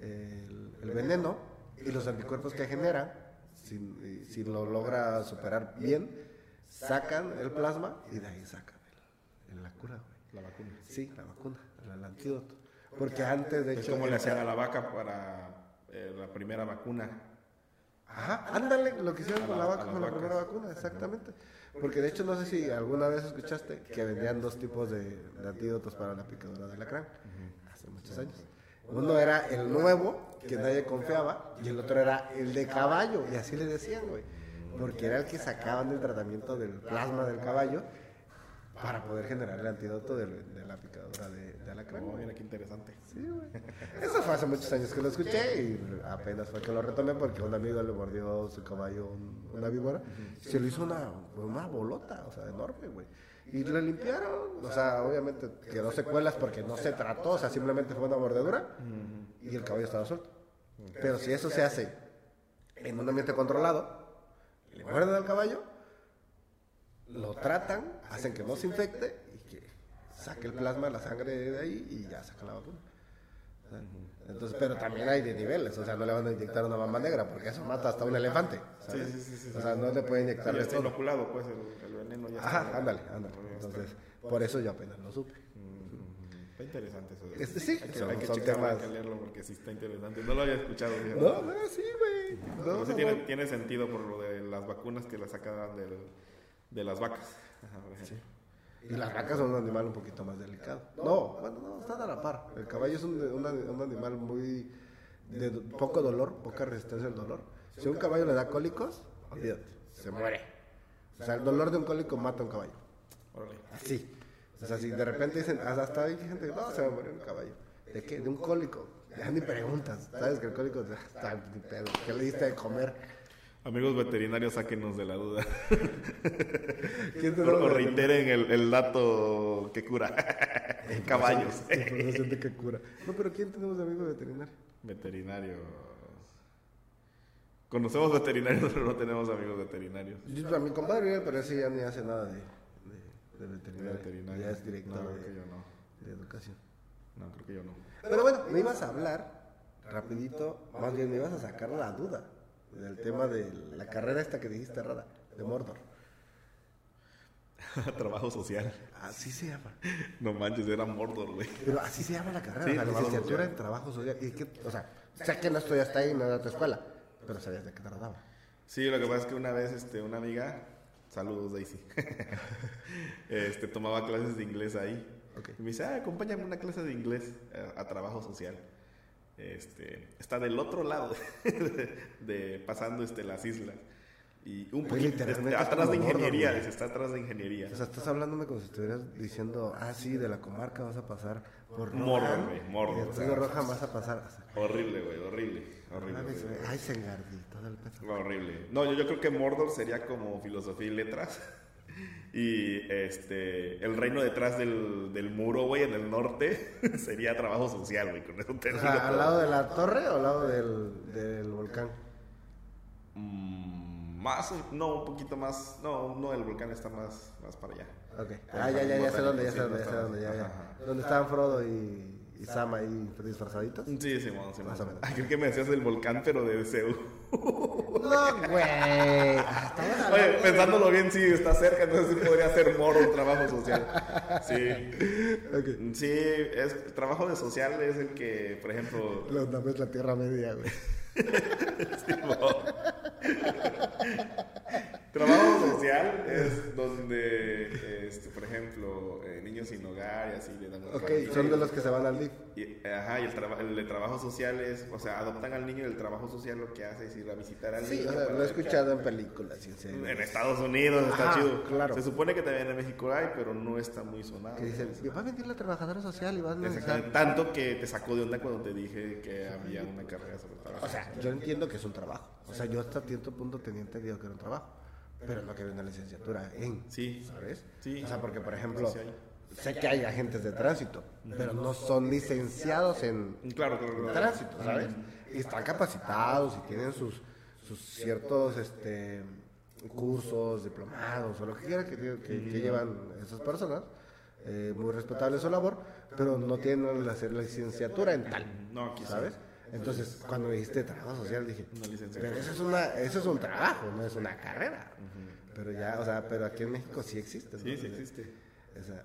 el, el veneno y los anticuerpos que genera, si, si lo logra superar bien, sacan el plasma y de ahí sacan el- la cura, güey. La vacuna. Sí, la vacuna, el, el antídoto. Porque antes, de Es hecho... como le hacían a la vaca para eh, la primera vacuna. Ajá, ándale, lo que hicieron con la- vaca, con la primera vacuna, exactamente. Porque de hecho, no sé si alguna vez escuchaste que vendían dos tipos de, de antídotos para la picadura del alacrán, hace muchos años. Uno era el nuevo, que nadie confiaba, y el otro era el de caballo, y así le decían, güey. Porque era el que sacaban del tratamiento del plasma del caballo para poder generar el antídoto de, la picadura de, de alacrán. Oh, mira qué interesante. Sí, güey. Eso fue hace muchos años que lo escuché y apenas fue que lo retomé porque un amigo le mordió su caballo un- una víbora y se le hizo una, una bolota, o sea, enorme, güey. Y le limpiaron, o sea, obviamente quedó secuelas porque no se trató, o sea, simplemente fue una mordedura y el caballo estaba suelto. Pero si eso se hace en un ambiente controlado, le muerden al caballo, lo tratan, hacen que no se infecte y que saque el plasma, la sangre de ahí y ya saca la vacuna. Entonces, pero también hay de niveles, o sea, no le van a inyectar una mamba negra porque eso mata hasta un elefante. ¿sabes? Sí, sí, sí. O sea, no le pueden inyectar ya de está inoculado, pues, el, el veneno ya está. Ajá, ándale, ándale. Entonces, por eso yo apenas lo supe. Está interesante eso. Este, sí, hay que, son- hay que son checarlo, hay que leerlo porque sí está interesante. No lo había escuchado. fíjate. No, no, sí, güey. No, Pero sí no, tiene, no. tiene sentido por lo de las vacunas que le sacaban del, de las vacas. Ejemplo. Y las vacas son un animal un poquito más delicado. No, bueno, no, están a la par. El caballo es un, un- un animal muy de poco dolor, poca resistencia al dolor. Si a un caballo le da cólicos, olvídate, se muere. O sea, el dolor de un cólico mata a un caballo. Así. O sea, si de repente dicen, hasta hay gente, no, se va a morir un caballo. ¿De qué? De un cólico. Ya ni preguntas. Sabes que el cólico está ni pedo. ¿Qué le diste de comer? Amigos veterinarios, sáquenos de la duda. ¿Quién te O, o reiteren el, el dato que cura. Caballos. Información de que cura. No, pero ¿quién tenemos de amigo veterinario? Veterinario. Conocemos veterinarios, pero no tenemos amigos veterinarios. Yo, a mi compadre, pero ese ya ni hace nada de, de, de De veterinario. Ya es director No, de, yo no. de educación. No, creo que yo no. Pero bueno, me ibas a hablar rapidito, más bien me ibas a sacar la duda del tema de la carrera esta que dijiste rara, de Mordor. Trabajo social. Así se llama. No manches, era Mordor, güey. Pero así se llama la carrera, Sí, la licenciatura en trabajo social. Y o sea, sé que no estudiaste ahí, no era tu escuela, pero sabías de qué trataba. Sí, lo que pasa es que una vez este, una amiga, saludos Daisy, este, tomaba clases de inglés ahí. Y me dice, ah, acompáñame a una clase de inglés eh, a, trabajo social. Este, está del otro lado, de, pasando este, las islas. Y un poquito este, es atrás de ingeniería, está atrás de ingeniería. O sea, estás hablándome como si estuvieras diciendo, ah, sí, de la comarca vas a pasar por Mordor, Rohan, güey, Mordor, y de Río Roja vas a pasar. o sea, Horrible, güey, horrible, horrible. Ay, Sengardi, todo el peso. Horrible. No, yo, yo creo que Mordor sería como filosofía y letras. Y este, el reino detrás del, del muro, güey, en el norte, sería trabajo social, güey. Con eso te O digo sea, ¿al lado de la torre o al lado del, del volcán? Mm, más, no, un poquito más. No, no, el volcán está más, más para allá. Ok. Ah, ya, ya, ya sé dónde, ya sé dónde, ya sé dónde, ya. ¿Dónde estaban Frodo y, y Sam ahí disfrazaditos? Sí, Simón, Simón. Más o menos. Ay, creo que me decías del volcán, pero de Zeus. No, güey. Oye, pensándolo bien, sí, está cerca, entonces sí podría ser Moro un trabajo social. Sí. Sí, es, el trabajo de social es el que, por ejemplo, La onda es la Tierra Media, güey. trabajo social es donde, este, por ejemplo, eh, niños sin hogar y así le dan Ok, son de los que se van al DIF. Y, ajá, y el, traba- el de trabajo social es, o sea, adoptan al niño y el trabajo social lo que hace es ir a visitar al Sí, niño. o sea, para lo he escuchado en películas y en Estados Unidos está Ajá, chido. claro. Se supone que también en México hay, pero no está muy sonado. Que dicen, va a venir la trabajadora social y vas a Exactamente. necesitar... Tanto que te sacó de onda cuando te dije que había una carrera sobre trabajo. O sea, yo entiendo que es un trabajo. O sea, yo hasta cierto punto tenía entendido que era un trabajo. Pero no que había una licenciatura en... Sí. ¿Sabes? Sí. O sea, porque, por ejemplo, sé que hay agentes de tránsito, pero no son licenciados en, Claro, claro, en claro. tránsito, ¿sabes? Y están capacitados y tienen sus, sus ciertos este, cursos, diplomados o lo que quiera que, que- que llevan esas personas. eh, muy respetable su labor, pero no tienen la, la licenciatura en tal. No. ¿Sabes? Entonces, cuando dijiste trabajo social, dije, pero eso es, una, eso es un trabajo, no es una carrera. Pero ya, o sea, pero aquí en México sí existe. ¿no? Sí, sí existe.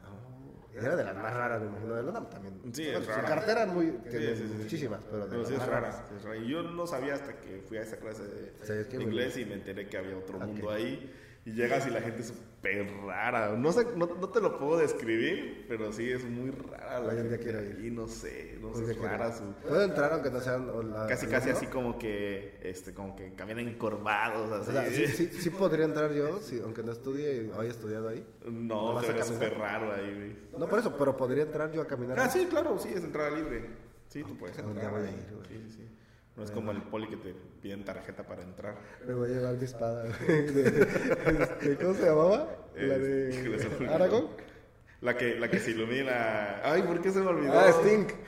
Oh, era de las más raras, me imagino, de la UNAM también. Sí, Bueno, es su rara. cartera muy, sí, sí, muchísimas, pero de Pero las sí es más rara, raras. sí es rara. Y yo no sabía hasta que fui a esa clase de inglés y me enteré que había otro mundo ahí. Y llegas y la gente es rara. No sé, no, no te lo puedo describir, pero sí es muy rara la Hoy en día gente quiero ir. ahí, no sé, no sé, en es rara su... ¿Puedo entrar aunque no sean o la- Casi, casi así como que, este, como que caminan encorvados, O así. sea, sí, sí, sí podría entrar yo, sí, aunque no estudie y haya estudiado ahí. No, ¿No se ve súper raro ahí, güey. No por eso, pero podría entrar yo a caminar. Ah, sí, claro, sí, es entrada libre. Sí, tú puedes entrar. ahí. ir, sí, sí. No es como el poli que te piden tarjeta para entrar. Me voy a llevar mi espada. de- de- ¿Cómo se llamaba? La de. Aragón. La que, la que se ilumina. Ay, ¿por qué se me olvidó? Ah, Stink.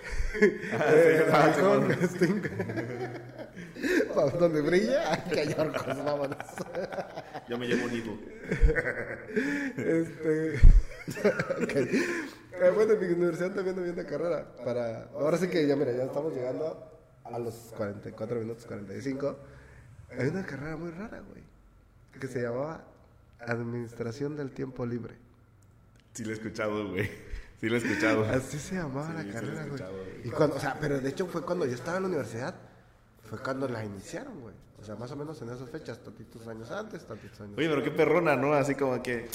Ah, Eh, ah, sí, Stink. dónde brilla. Hay orcos, vámonos. Yo me llevo un. Este. ok. Eh, bueno, en mi universidad también había una carrera. Para... Ahora sí que ya, mira, ya estamos llegando a los 44 minutos 45. Hay una carrera muy rara, güey. Que se llamaba Administración del Tiempo Libre. Sí, lo he escuchado, güey. Sí, lo he escuchado. Así se llamaba Sí, la carrera, güey. Y cuando, o sea, pero de hecho fue cuando yo estaba en la universidad. Fue cuando la iniciaron, güey. O sea, más o menos en esas fechas, tantitos años antes, tantitos años Oye, pero qué perrona, ¿no? Así como que.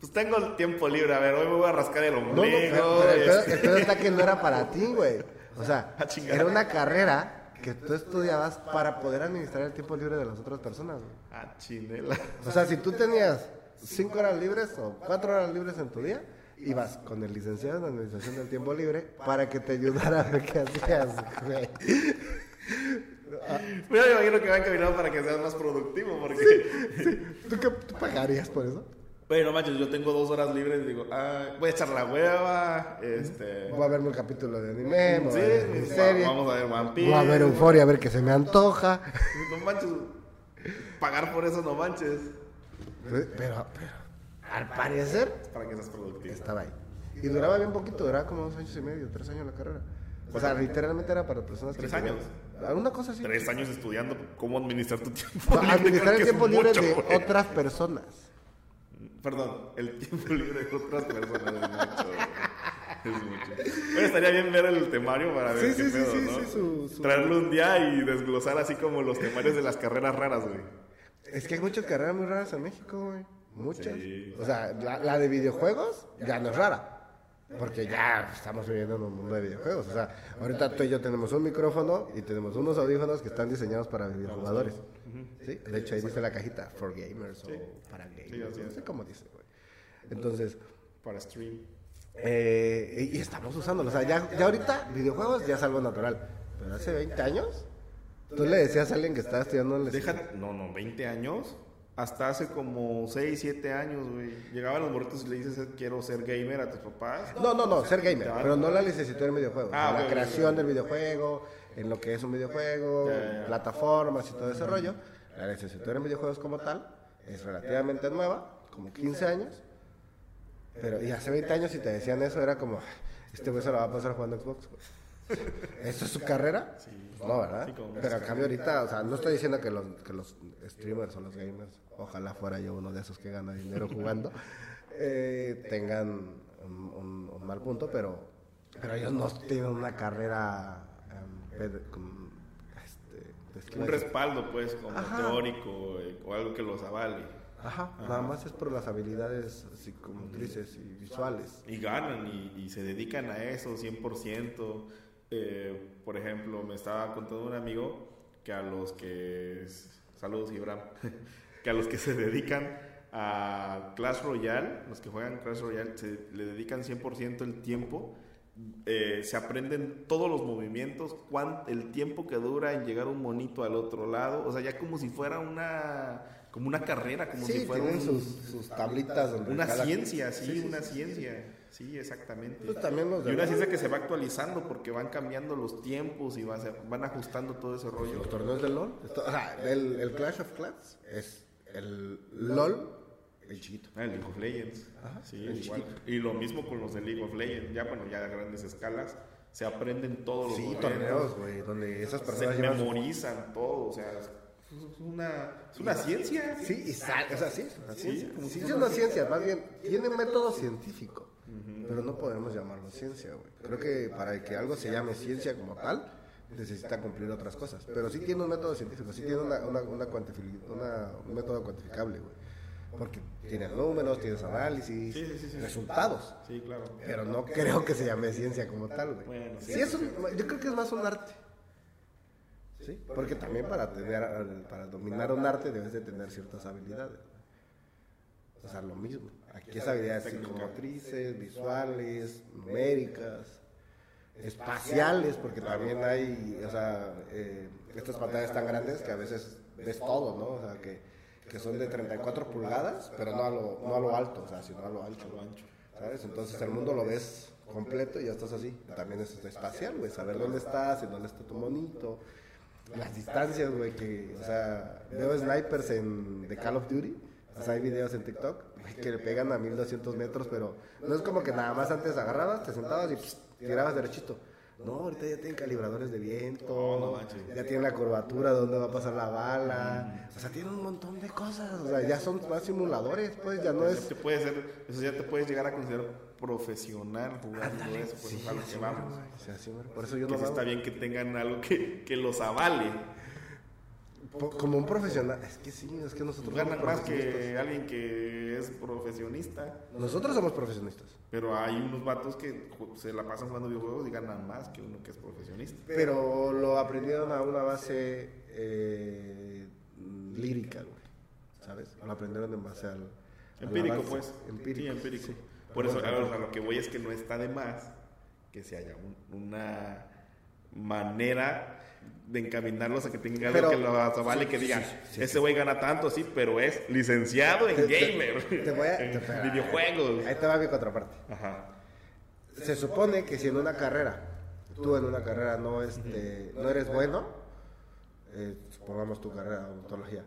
Pues tengo el tiempo libre, a ver, hoy me voy a rascar el No, no, ombligo. pero, pero el pedo está que no era para ti, güey. O sea, era una carrera que tú estudiabas para poder administrar el tiempo libre de las otras personas. Ah, chinela. O sea, si tú tenías cinco horas libres o cuatro horas libres en tu día, ibas con el licenciado en administración del tiempo libre para que te ayudara a ver qué hacías, güey. Mira, me imagino que van caminando para que seas más productivo, porque. ¿Tú, qué, ¿Tú pagarías por eso? Bueno, manches, yo tengo dos horas libres y digo, ah, voy a echar la hueva, este... Voy a verme un capítulo de anime, voy a serie, vamos a ver Vampiro. voy a ver Euforia a ver qué se me antoja. No manches, pagar por eso no manches. Pero, pero, al parecer, Para que seas productivo. estaba ahí. Y duraba bien poquito, duraba como dos años y medio, tres años la carrera. O sea, literalmente era para personas que... ¿Tres años? Alguna cosa así. Tres años estudiando cómo administrar tu tiempo. No, libre, administrar el que tiempo libre mucho, de güey. otras personas. Perdón, el tiempo libre de otras personas es mucho. Es mucho. Bueno, estaría bien ver el temario para ver Sí, qué sí, pedo, sí, ¿no? sí, su- su- Traerlo un día y desglosar así como los temarios de las carreras raras, güey. Es que hay muchas carreras muy raras en México, güey. Muchas. Sí. O sea, la, la de videojuegos ya no es rara. Porque ya estamos viviendo en un mundo de videojuegos. O sea, ahorita tú y yo tenemos un micrófono y tenemos unos audífonos que están diseñados para videojugadores. ¿Sí? De hecho, ahí dice la cajita, for gamers o para gamers. Sí, no sé cómo dice, güey. Entonces, Para stream. eh, y estamos usándolo. O sea, ya, ya ahorita videojuegos ya es algo natural. Pero hace 20 años, tú le decías a alguien que estaba estudiando en la Deja, no, no, 20 años. Hasta hace como 6, 7 años, güey. Llegaban los morritos y le dices, quiero ser gamer a tus papás. No, no, no, ser gamer, pero no la licenciatura en videojuegos. Ah, o sea, la creación del videojuego, en lo que es un videojuego, plataformas y todo ese rollo. La licenciatura en videojuegos como tal es relativamente nueva, como 15 años. Pero y hace 20 años si te decían eso era como, este güey se lo va a pasar jugando Xbox. ¿Eso es su carrera? Pues no, ¿verdad? Pero en cambio ahorita, o sea, no estoy diciendo que los, que los streamers o los gamers, ojalá fuera yo uno de esos que gana dinero jugando, eh, tengan un, un- un mal punto, pero, pero ellos no tienen una carrera este, pues, ¿qué Un respaldo, pues, como Ajá. teórico eh, o algo que los avale. Ajá, nada más es por las habilidades psicomotrices y visuales. Y ganan y, y se dedican a eso 100%. Eh, por ejemplo, me estaba contando un amigo que a los que... Saludos, Ibram. que a los que se dedican a Clash Royale, los que juegan Clash Royale, se le dedican 100% el tiempo. Eh, se aprenden todos los movimientos, cuán- el tiempo que dura en llegar un monito al otro lado, o sea, ya como si fuera una, como una carrera, como si Sí, fuera tienen un- sus, sus tablitas donde una cada- ciencia, sí, Sí, sí, una sí, sí. ciencia. Sí, exactamente. Pues también los y una ciencia que se va actualizando porque van cambiando los tiempos y va- van ajustando todo ese rollo. Los torneos de LOL. esto- o sea, el, el Clash of Clans es el LOL, el chiquito. Ah, el League of Legends. Ajá, sí, el igual. Y lo mismo con los de League of Legends. Ya, bueno, ya a grandes escalas se aprenden todos los Sí, torneos, güey, donde esas Se personas su- memorizan todo, o sea, es una, es una ciencia. Sí, y sal- o sea, sí, es una ciencia. Sí, es una ciencia, más bien, tiene método científico, pero no podemos llamarlo ciencia, güey. Creo que para que algo se llame ciencia como tal, necesita cumplir otras cosas, pero sí tiene un método científico, sí tiene una, una, una cuantifi- una- un método cuantificable, güey. Porque tienes números, tienes análisis, Sí, sí, sí, sí. resultados. Sí, claro. Pero no creo que se llame ciencia como tal, güey. Bueno, sí, es un- yo creo que es más un arte. Sí, porque también para tener, para dominar un arte debes de tener ciertas habilidades. O sea, lo mismo. Aquí es habilidades psicomotrices, visuales, numéricas, espaciales, porque también hay, o sea, eh, estas pantallas tan grandes que a veces ves todo, ¿no? O sea, que, que son de 34 pulgadas, pero no a lo, no a lo alto, o sea, sino a lo ancho. ¿Sabes? Entonces el mundo lo ves completo y ya estás así. También es espacial, güey, saber dónde estás y dónde está tu monito. las distancias, güey, que, o sea, veo snipers en de Call of Duty, hay videos en TikTok que le pegan a 1200 metros, pero no es como que nada más antes agarrabas, te sentabas y pss, tirabas derechito. No, ahorita ya tienen calibradores de viento, no manches. ya tienen la curvatura de dónde va a pasar la bala, o sea, tienen un montón de cosas, o sea, ya son más simuladores, pues ya no es... te puede ser, eso ya te puedes llegar a considerar profesional jugando eso, pues es a lo que vamos. sí. Por eso yo Que no sí está bien que tengan algo que, que los avale. Como un profesional, es que sí, es que nosotros Ganan somos más que alguien que es profesionista. Nosotros somos profesionistas. Pero hay unos vatos que se la pasan jugando videojuegos y ganan más que uno que es profesionista. Pero lo aprendieron a una base eh, lírica, güey. ¿Sabes? Lo aprendieron en base al. Empírico, pues. Empírico. Sí, empírico. sí. Por eso, a lo que voy es que no está de más que se haya un- una manera de encaminarlos a que tengan algo que los avale, que digan, sí, sí, ese güey gana tanto, sí, pero es licenciado en Te- te- gamer, te voy a- en te- videojuegos. Ahí te va mi contraparte. Ajá. Se supone que si en una carrera, tú en una carrera no, este, no eres bueno, eh, supongamos tu carrera de odontología,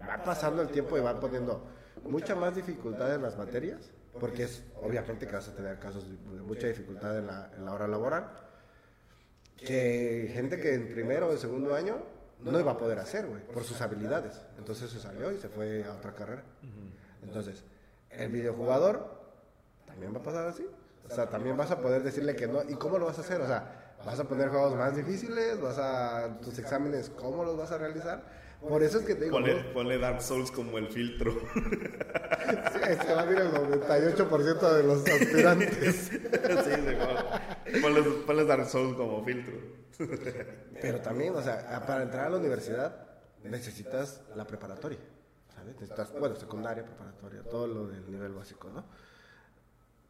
va pasando el tiempo y va poniendo mucha más dificultad en las materias, porque es obviamente que vas a tener casos de mucha dificultad en la, en la hora laboral, que gente que en primero o en segundo año no iba a poder hacer, güey, por sus habilidades. Entonces se salió y se fue a otra carrera. Entonces, el videojugador también va a pasar así. O sea, también vas a poder decirle que no. ¿Y cómo lo vas a hacer? O sea, vas a poner juegos más difíciles, vas a tus exámenes, ¿cómo los vas a realizar? Por eso es que te digo, Ponle, ¿no? ponle Dark Souls como el filtro. Sí, que va a ir el 98% de los aspirantes. sí, sí, ponle, ponle Dark Souls como filtro. Pero también, o sea, para entrar a la universidad necesitas la preparatoria, ¿sabes? Necesitas, bueno, secundaria, preparatoria, todo lo del nivel básico, ¿no?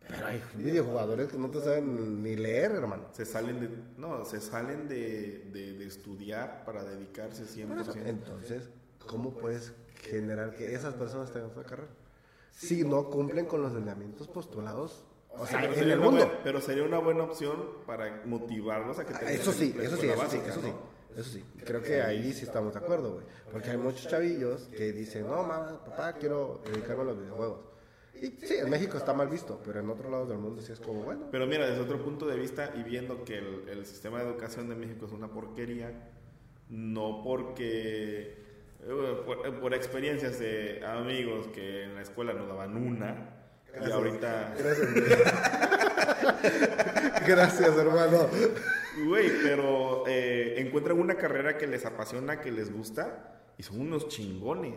Pero hay videojugadores que no te saben ni leer, hermano. Se salen de, no, se salen de, de, de estudiar para dedicarse 100%. Entonces, ¿cómo puedes generar que esas personas tengan una carrera? Si no cumplen con los lineamientos postulados, o sea, pero, en sería el una mundo. buena- pero sería una buena opción para motivarlos a que tengan Eso sí, eso sí, eso sí, básica, eso sí. Eso sí, creo que ahí sí estamos de acuerdo, güey. Porque hay muchos chavillos que dicen, no, mamá, papá, quiero dedicarme a los videojuegos. Y sí, en México está mal visto, pero en otros lados del mundo sí es como, bueno. Pero mira, desde otro punto de vista y viendo que el, el sistema de educación de México es una porquería, no porque eh, por, por experiencias de amigos que en la escuela nos daban una y ahorita, Gracias, hermano. güey, pero eh, encuentran una carrera que les apasiona, que les gusta y son unos chingones.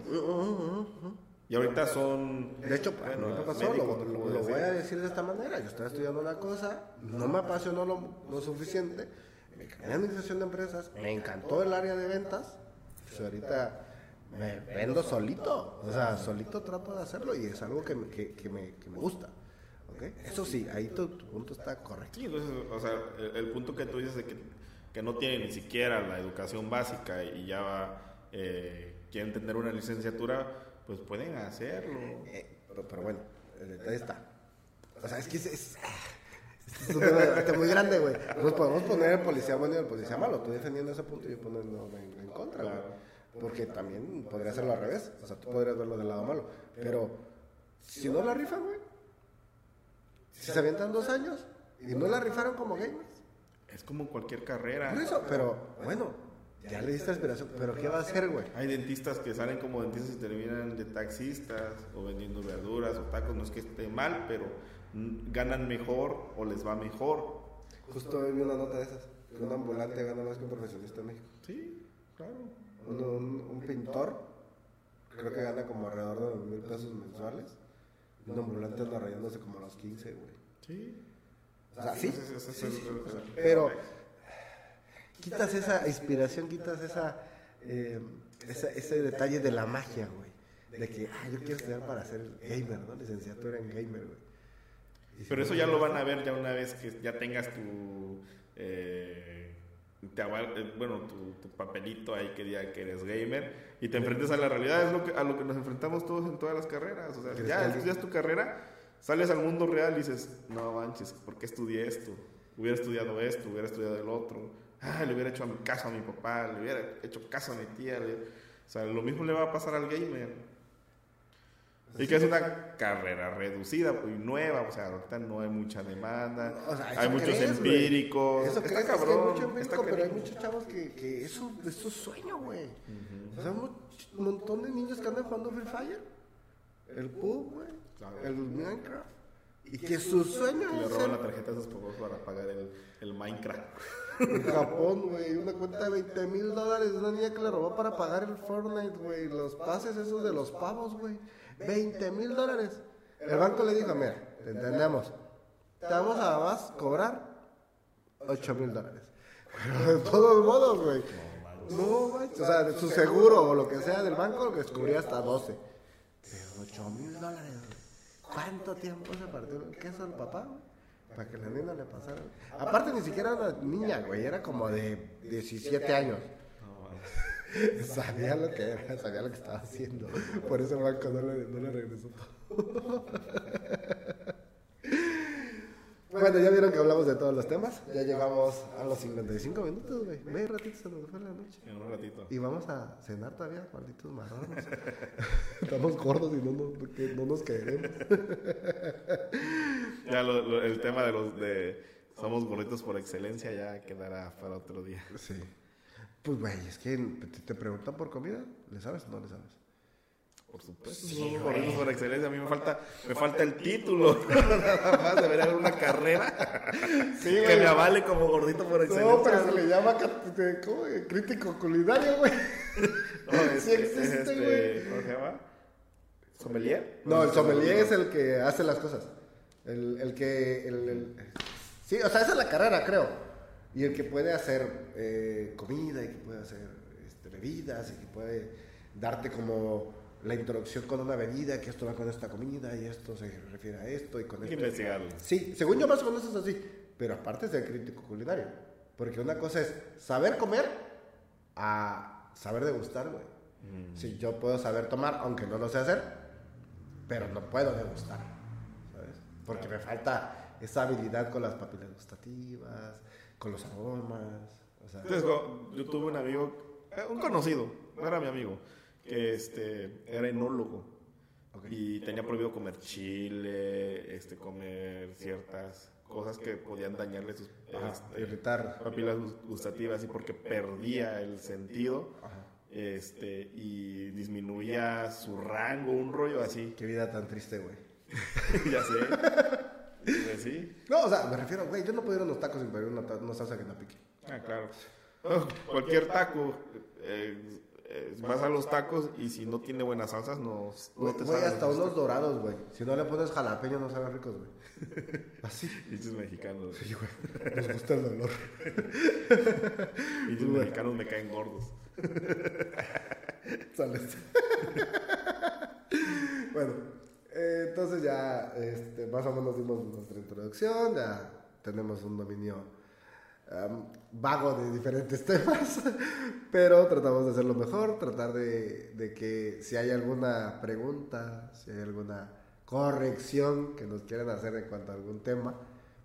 Y ahorita son, De hecho, bueno, me pasó, médicos, lo, lo- lo voy a decir de esta manera. Yo estaba estudiando una cosa, no me apasionó lo, lo suficiente, me en administración de empresas, me encantó el área de ventas, pues ahorita me vendo solito, o sea, solito trato de hacerlo y es algo que me, que, que me, que me gusta. ¿ok? Eso sí, ahí tu, tu punto está correcto. Sí, entonces, o sea, el, el punto que tú dices de que, que no tienen ni siquiera la educación básica y ya eh, quieren tener una licenciatura, pues pueden hacerlo. Eh, pero, pero bueno, el detalle está. O sea, es que es, es, es un debate muy grande, güey. Nos podemos poner el policía bueno y el policía malo. Tú defendiendo ese punto y yo poniendo en, en contra, güey. Porque también podría hacerlo al revés. O sea, tú podrías verlo del lado malo. Pero si no la rifan, güey. Si se avientan dos años y no la rifaron como gamers. Es como cualquier carrera. Por eso, pero bueno, ya le diste aspiración. Pero ¿qué va a hacer, güey? Hay dentistas que salen como dentistas y terminan de taxistas o vendiendo verduras o tacos. No es que esté mal, pero ganan mejor o les va mejor. Justo hoy vi una nota de esas. Que un ambulante gana más que un profesionista en México. Sí, claro. Un, un- un pintor, creo que gana como alrededor de dos mil pesos mensuales. Y un ambulante anda rayándose como a los 15, güey. Sí. O sea, sí, pero quitas esa inspiración, quitas esa, eh, esa- ese detalle de la magia, güey. De que, ah, yo quiero estudiar para ser gamer, ¿no? Licenciatura en gamer, güey. Pero eso ya lo van a ver ya una vez que ya tengas tu, eh, te eh, bueno, tu, tu papelito ahí que diga que eres gamer y te enfrentes a la realidad, es lo que, a lo que nos enfrentamos todos en todas las carreras. O sea, ¿Quieres ya estudias tu carrera, sales al mundo real y dices, no manches, ¿por qué estudié esto? Hubiera estudiado esto, hubiera estudiado el otro. Ah, le hubiera hecho caso a mi papá, le hubiera hecho caso a mi tía. le- O sea, lo mismo le va a pasar al gamer. Y que es una carrera reducida y nueva, o sea, ahorita no hay mucha demanda, O sea, hay muchos crees, empíricos, Eso está crees, es que hay cabrón, mucho empírico, está pero hay cabrón. muchos chavos que, que eso es su sueño, güey. O sea, un montón de niños que andan jugando Free Fire, el PUB, güey, el Minecraft, y que su sueño Y le roban la tarjeta a sus papás para pagar el, el Minecraft. en Japón, güey, una cuenta de 20 mil dólares de una niña que le robó para pagar el Fortnite, güey, los pases esos de los pavos, güey, 20 mil dólares. El banco le dijo, mira, te entendemos, te vamos a más cobrar 8 mil dólares. Pero de todos modos, güey. No, güey. O sea, de su seguro o lo que sea del banco lo descubría hasta 12. Pero 8 mil dólares. ¿Cuánto tiempo se partió el queso al papá, güey? Para que la nena le pasara. Aparte, ni siquiera era una niña, güey. Era como de 17 años. Sabía lo que era, sabía lo que estaba haciendo. Por eso el banco no le, no le regresó todo. Bueno, ya vieron que hablamos de todos los temas. Ya llegamos a los 55 minutos, güey. Medio ratito se nos fue la noche. En un ratito. Y vamos a cenar todavía, malditos marrones. Estamos gordos y no nos, que no nos queremos. Ya lo- lo- el tema de los de somos gorritos por excelencia ya quedará para otro día. Sí. Pues, güey, es que te, te preguntan por comida, ¿le sabes o no le sabes? Por supuesto, gorritos por excelencia. A mí me falta, me falta el título. Nada más debería haber una carrera que me avale como gordito por excelencia. No, pero se le llama ¿cómo? crítico culinario, güey. No, Sí existe, es este, güey. ¿Cómo se llama? ¿Sommelier? No, el sommelier es el que hace las cosas. El, el que. el- el- Sí, o sea, esa es la carrera, creo. Y el que puede hacer eh, comida y que puede hacer este, bebidas y que puede darte como la introducción con una bebida, que esto va con esta comida y esto se refiere a esto y con esto. investigarlo. Sí, según yo más o menos es así. Pero aparte es el crítico culinario. Porque una cosa es saber comer a saber degustar, güey. Sí, yo puedo saber tomar, aunque no lo sé hacer, pero no puedo degustar, ¿sabes? Porque me falta esa habilidad con las papilas gustativas, con los aromas, o sea... Entonces, yo tuve un amigo, eh, un conocido, no era mi amigo, que este, era enólogo. Y tenía prohibido comer chile, este, comer ciertas cosas que podían dañarle sus este, irritar. papilas gus- gustativas y porque perdía el sentido Ajá. este, y disminuía su rango, un rollo así. Qué vida tan triste, güey. ya sé. Pues sí. No, o sea, me refiero, güey, yo no puedo ir a unos tacos sin pedir una, una salsa que me pique. Ah, claro. Cualquier taco, eh, eh, vas a los tacos y si no tiene buenas salsas, no, te güey, hasta unos dorados, güey. Si no le pones jalapeño no saben ricos, güey. Así. Pinches mexicanos. Sí, güey. Nos gusta el dolor. Pinches mexicanos me caen gordos. Sales. bueno, eh, entonces ya este, más o menos dimos nuestra introducción, ya tenemos un dominio am, vago de diferentes temas, pero tratamos de hacerlo mejor, tratar de, de que si hay alguna pregunta, si hay alguna corrección que nos quieran hacer en cuanto a algún tema,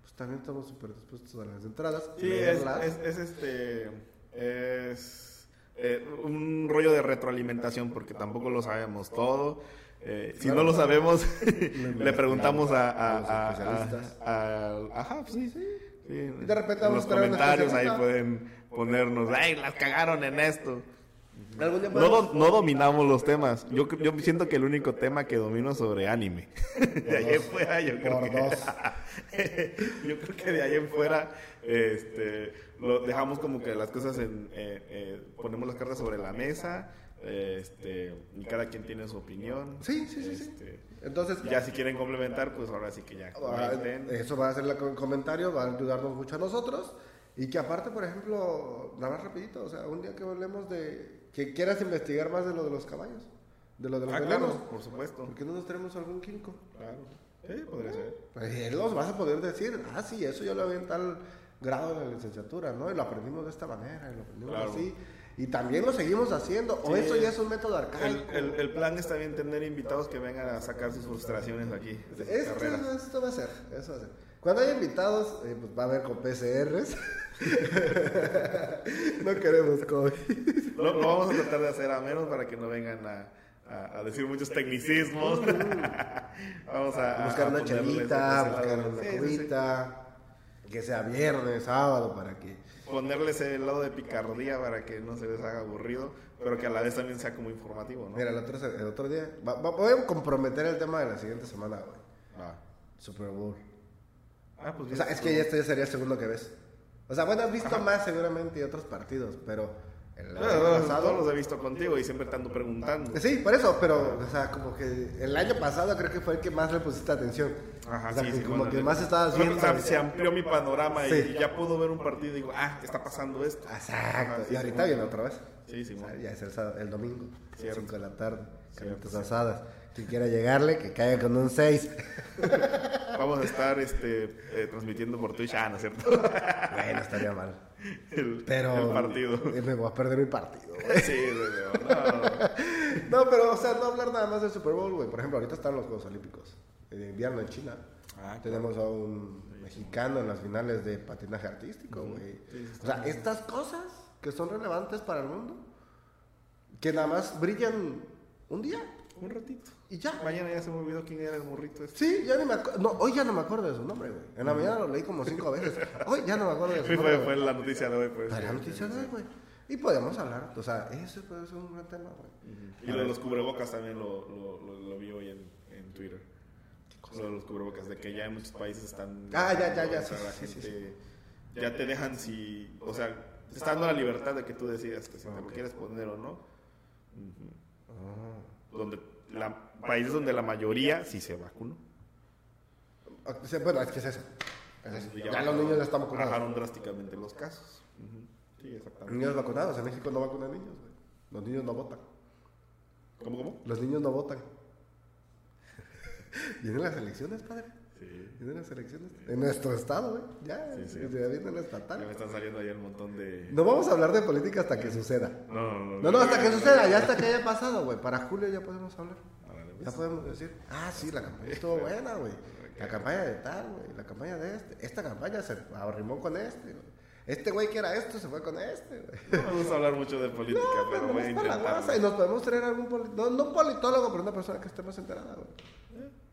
pues también estamos súper dispuestos a las entradas. Sí, es, leerlas. es, es este. Es eh, un rollo de retroalimentación porque tampoco lo sabemos todo. Eh, si no lo sabemos, le preguntamos a, a, a- a- ajá, pues sí, sí. Sí. Y de repente en vamos los comentarios ahí pueden ponernos, ay, las cagaron en esto. No, no dominamos los temas. Yo, yo siento que el único tema que domino es sobre anime. De ahí en fuera, yo creo que, yo creo que de ahí en fuera este, lo dejamos como que las cosas en, eh, eh, ponemos las cartas sobre la mesa, este, y cada quien tiene su opinión. Sí, sí, sí, sí. Entonces, Ya si quieren complementar, pues ahora sí que ya Ah, comenten. Eso va a ser el comentario, va a ayudarnos mucho a nosotros. Y que aparte, por ejemplo, nada más rapidito, o sea, un día que hablemos de que quieras investigar más de lo de los caballos, de lo de los Ah, venenos, claro, por supuesto. ¿por qué no nos tenemos algún químico? Claro. Sí, podría ser. Pues él nos vas a poder decir, ah, sí, eso yo lo vi en tal grado de la licenciatura, ¿no? Y lo aprendimos de esta manera, y lo aprendimos Claro. así. Y también lo seguimos haciendo, o Sí. eso ya es un método El, arcaico. el, el plan está bien tener invitados que vengan a sacar sus frustraciones aquí. Esto, esto va a ser, eso va a ser. Cuando haya invitados, eh, pues va a haber con PCRs. no queremos COVID. Lo, lo vamos a tratar de hacer a menos para que no vengan a, a- a decir muchos tecnicismos. vamos a, a- buscar una chelita, buscar una Sí, sí, sí. cubita, que sea viernes, sábado, para que... Ponerles el lado de picardía para que no se les haga aburrido, pero que a la vez también sea como informativo, ¿no? Mira, el otro, el otro día... va- va- voy a comprometer el tema de la siguiente semana, güey. Va. Super Bowl. Ah, pues O sea, es que ya este ya sería el segundo que ves. O sea, bueno, has visto más seguramente y otros partidos, pero el Bueno, año todos pasado... los he visto contigo y siempre te ando preguntando. Sí, por eso, pero, o sea, como que el año pasado creo que fue el que más le pusiste atención. Ajá, o sea, sí, que sí, como bueno, que más estabas viendo. o sea, se amplió mi panorama Sí. y ya puedo ver un partido y digo, ah, está pasando esto. Exacto. Ajá, y ahorita viene otra vez. Sí, sí, O sea, ya es el, el domingo, Cierto. 5 de la tarde, carnitas asadas. Quien quiera llegarle, que caiga con un 6. Vamos a estar este, eh, transmitiendo por Twitch. Ah, ¿no es cierto? bueno, estaría mal. el, Pero. el partido. eh, Me voy a perder mi partido, güey. Sí, no, no, no. Pero, o sea, no hablar nada más del Super Bowl, güey. Por ejemplo, ahorita están los Juegos Olímpicos de invierno en China. Ah, Tenemos a un mexicano en las finales de patinaje artístico, güey. Sí, O sea, estas cosas que son relevantes para el mundo, que nada más brillan un día Un ratito. Y ya. Mañana ya se me olvidó quién era el morrito este. Sí, ya ni me acuerdo. No, hoy ya no me acuerdo de su nombre, güey. En la mañana lo leí como cinco veces. Hoy ya no me acuerdo de su Sí, nombre. fue, fue la noticia de hoy, pues. Para la noticia de hoy, güey. Y podemos hablar. O sea, ese puede ser un gran tema, güey. Y lo de los cubrebocas también lo, lo, lo, lo vi hoy en, en Twitter. Lo de los cubrebocas, de que ya en muchos países están... Ah, ya, ya, ya, sí, sí, gente Ya te dejan si... O sea, te está dando la libertad de que tú decidas que si te lo Ok. quieres poner o no. Ujú. Donde la, países donde la mayoría sí se vacunó. Ah, Bueno, es que es eso. Es eso. Y Ya, los niños ya están vacunados. Bajaron drásticamente los casos. Sí, exactamente. Niños vacunados. En México no vacunan niños, güey. Los niños no votan. ¿Cómo, cómo? Los niños no votan. Vienen las elecciones, padre. Sí. Las elecciones. En nuestro estado, güey. Ya, Sí, sí. viene la Ya me estatal. están saliendo ahí un montón de... No vamos a hablar de política hasta que suceda. No, no, No, no, hasta que suceda, ya hasta que haya pasado, güey. Para julio ya podemos hablar. Pues. Ya podemos decir, ah, sí, la campaña estuvo buena, güey. La campaña de tal, güey. La campaña de este. Esta campaña se arrimó con este, güey. Este güey que era esto se fue con este, güey. No vamos a hablar mucho de política, pero Pero voy a intentar. y nos podemos traer algún politólogo, no, no un politólogo, pero una persona que esté más enterada, güey.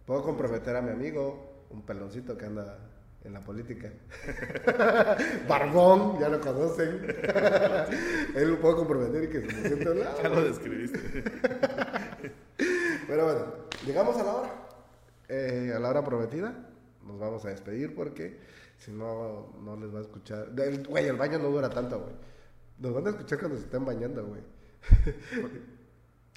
Puedo comprometer a mi amigo, un peloncito que anda en la política. Barbón, ya lo conocen. Él lo puedo comprometer y que se me siente lado. Ya lo describiste. Pero bueno, llegamos a la hora. Eh, a la hora prometida. Nos vamos a despedir porque si no, no les va a escuchar. El- Güey, el baño no dura tanto, güey. Nos van a escuchar cuando se estén bañando, güey.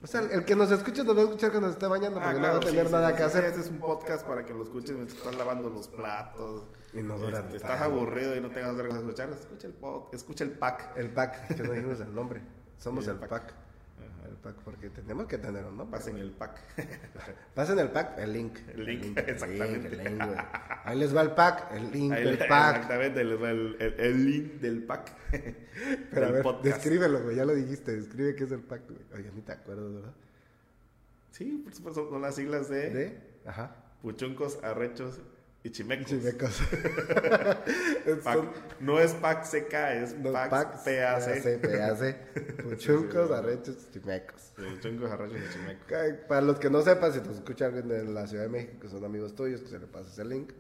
O sea, el que nos escuche nos va a escuchar cuando se esté bañando porque no va a tener Ah, sí, nada sí, que sí, hacer. Este es un podcast para que lo escuches mientras estás lavando los platos. Y no dura Este, estás tanto. aburrido y no tengas otra cosa que escuchar. Escucha el pod, escucha el pack. El pack, que no dijimos el nombre. Somos el el pack. pack. Pack, porque tenemos que tener un nombre. Pasen el pack. Pasen el pack, el link. El link, el exactamente. el link, güey. Ahí les va el pack, el link Ahí del pack. Exactamente, les va el, el- el link del pack. Pero a ver, podcast. descríbelo, güey. Ya lo dijiste. Describe qué es el pack, güey. Oye, ni te acuerdas, ¿verdad? Sí, por supuesto, son las siglas de, De. Ajá. Puchuncos, Arrechos y Chimecos. Son- No es pack CK, es no, pack packs, PAC. PAC. Puchuncos, arrechos, chimecos. Puchuncos, Arrechos y Chimecos. Para los que no sepan, si nos escucha alguien de la Ciudad de México, que son amigos tuyos, que se le pases el link.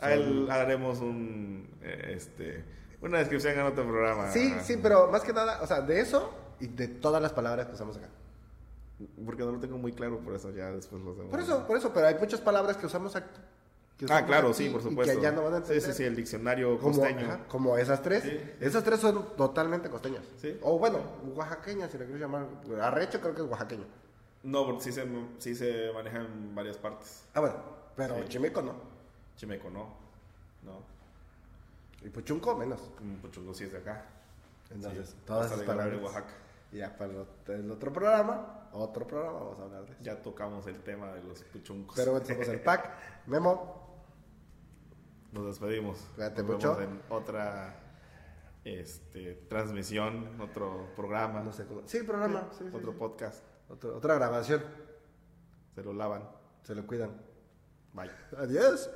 A él haremos un, eh, este, una descripción en otro programa. Sí, sí, pero más que nada, o sea, de eso y de todas las palabras que usamos acá. Porque no lo tengo muy claro, por eso ya después lo hacemos. Por eso, por eso, pero hay muchas palabras que usamos aquí. Que Ah, claro, aquí sí, por y supuesto. que allá no van a sí, entender. sí, sí, el diccionario Como, costeño. ajá, como esas tres. Sí, sí. Esas tres son totalmente costeñas. Sí. O bueno, oaxaqueñas, si le quieres llamar. Arrecho creo que es oaxaqueño. No, porque sí se, sí se maneja en varias partes. Ah, bueno, pero Sí. chimeco no. Chimeco no. No. Y puchunco menos. Un Puchungo sí es de acá. Entonces, Sí, todas esas de palabras. Oaxaca. Y ya para el otro programa, otro programa, vamos a hablar de eso. Ya tocamos el tema de los puchuncos. Pero bueno, somos el pack. Memo, Nos despedimos. Cuídate Nos mucho. vemos en otra este, transmisión, otro programa, no sé cómo. Sí, programa. Sí, sí, otro sí. podcast. Otro- otra grabación. Se lo lavan. Se lo cuidan. Bye. Adiós.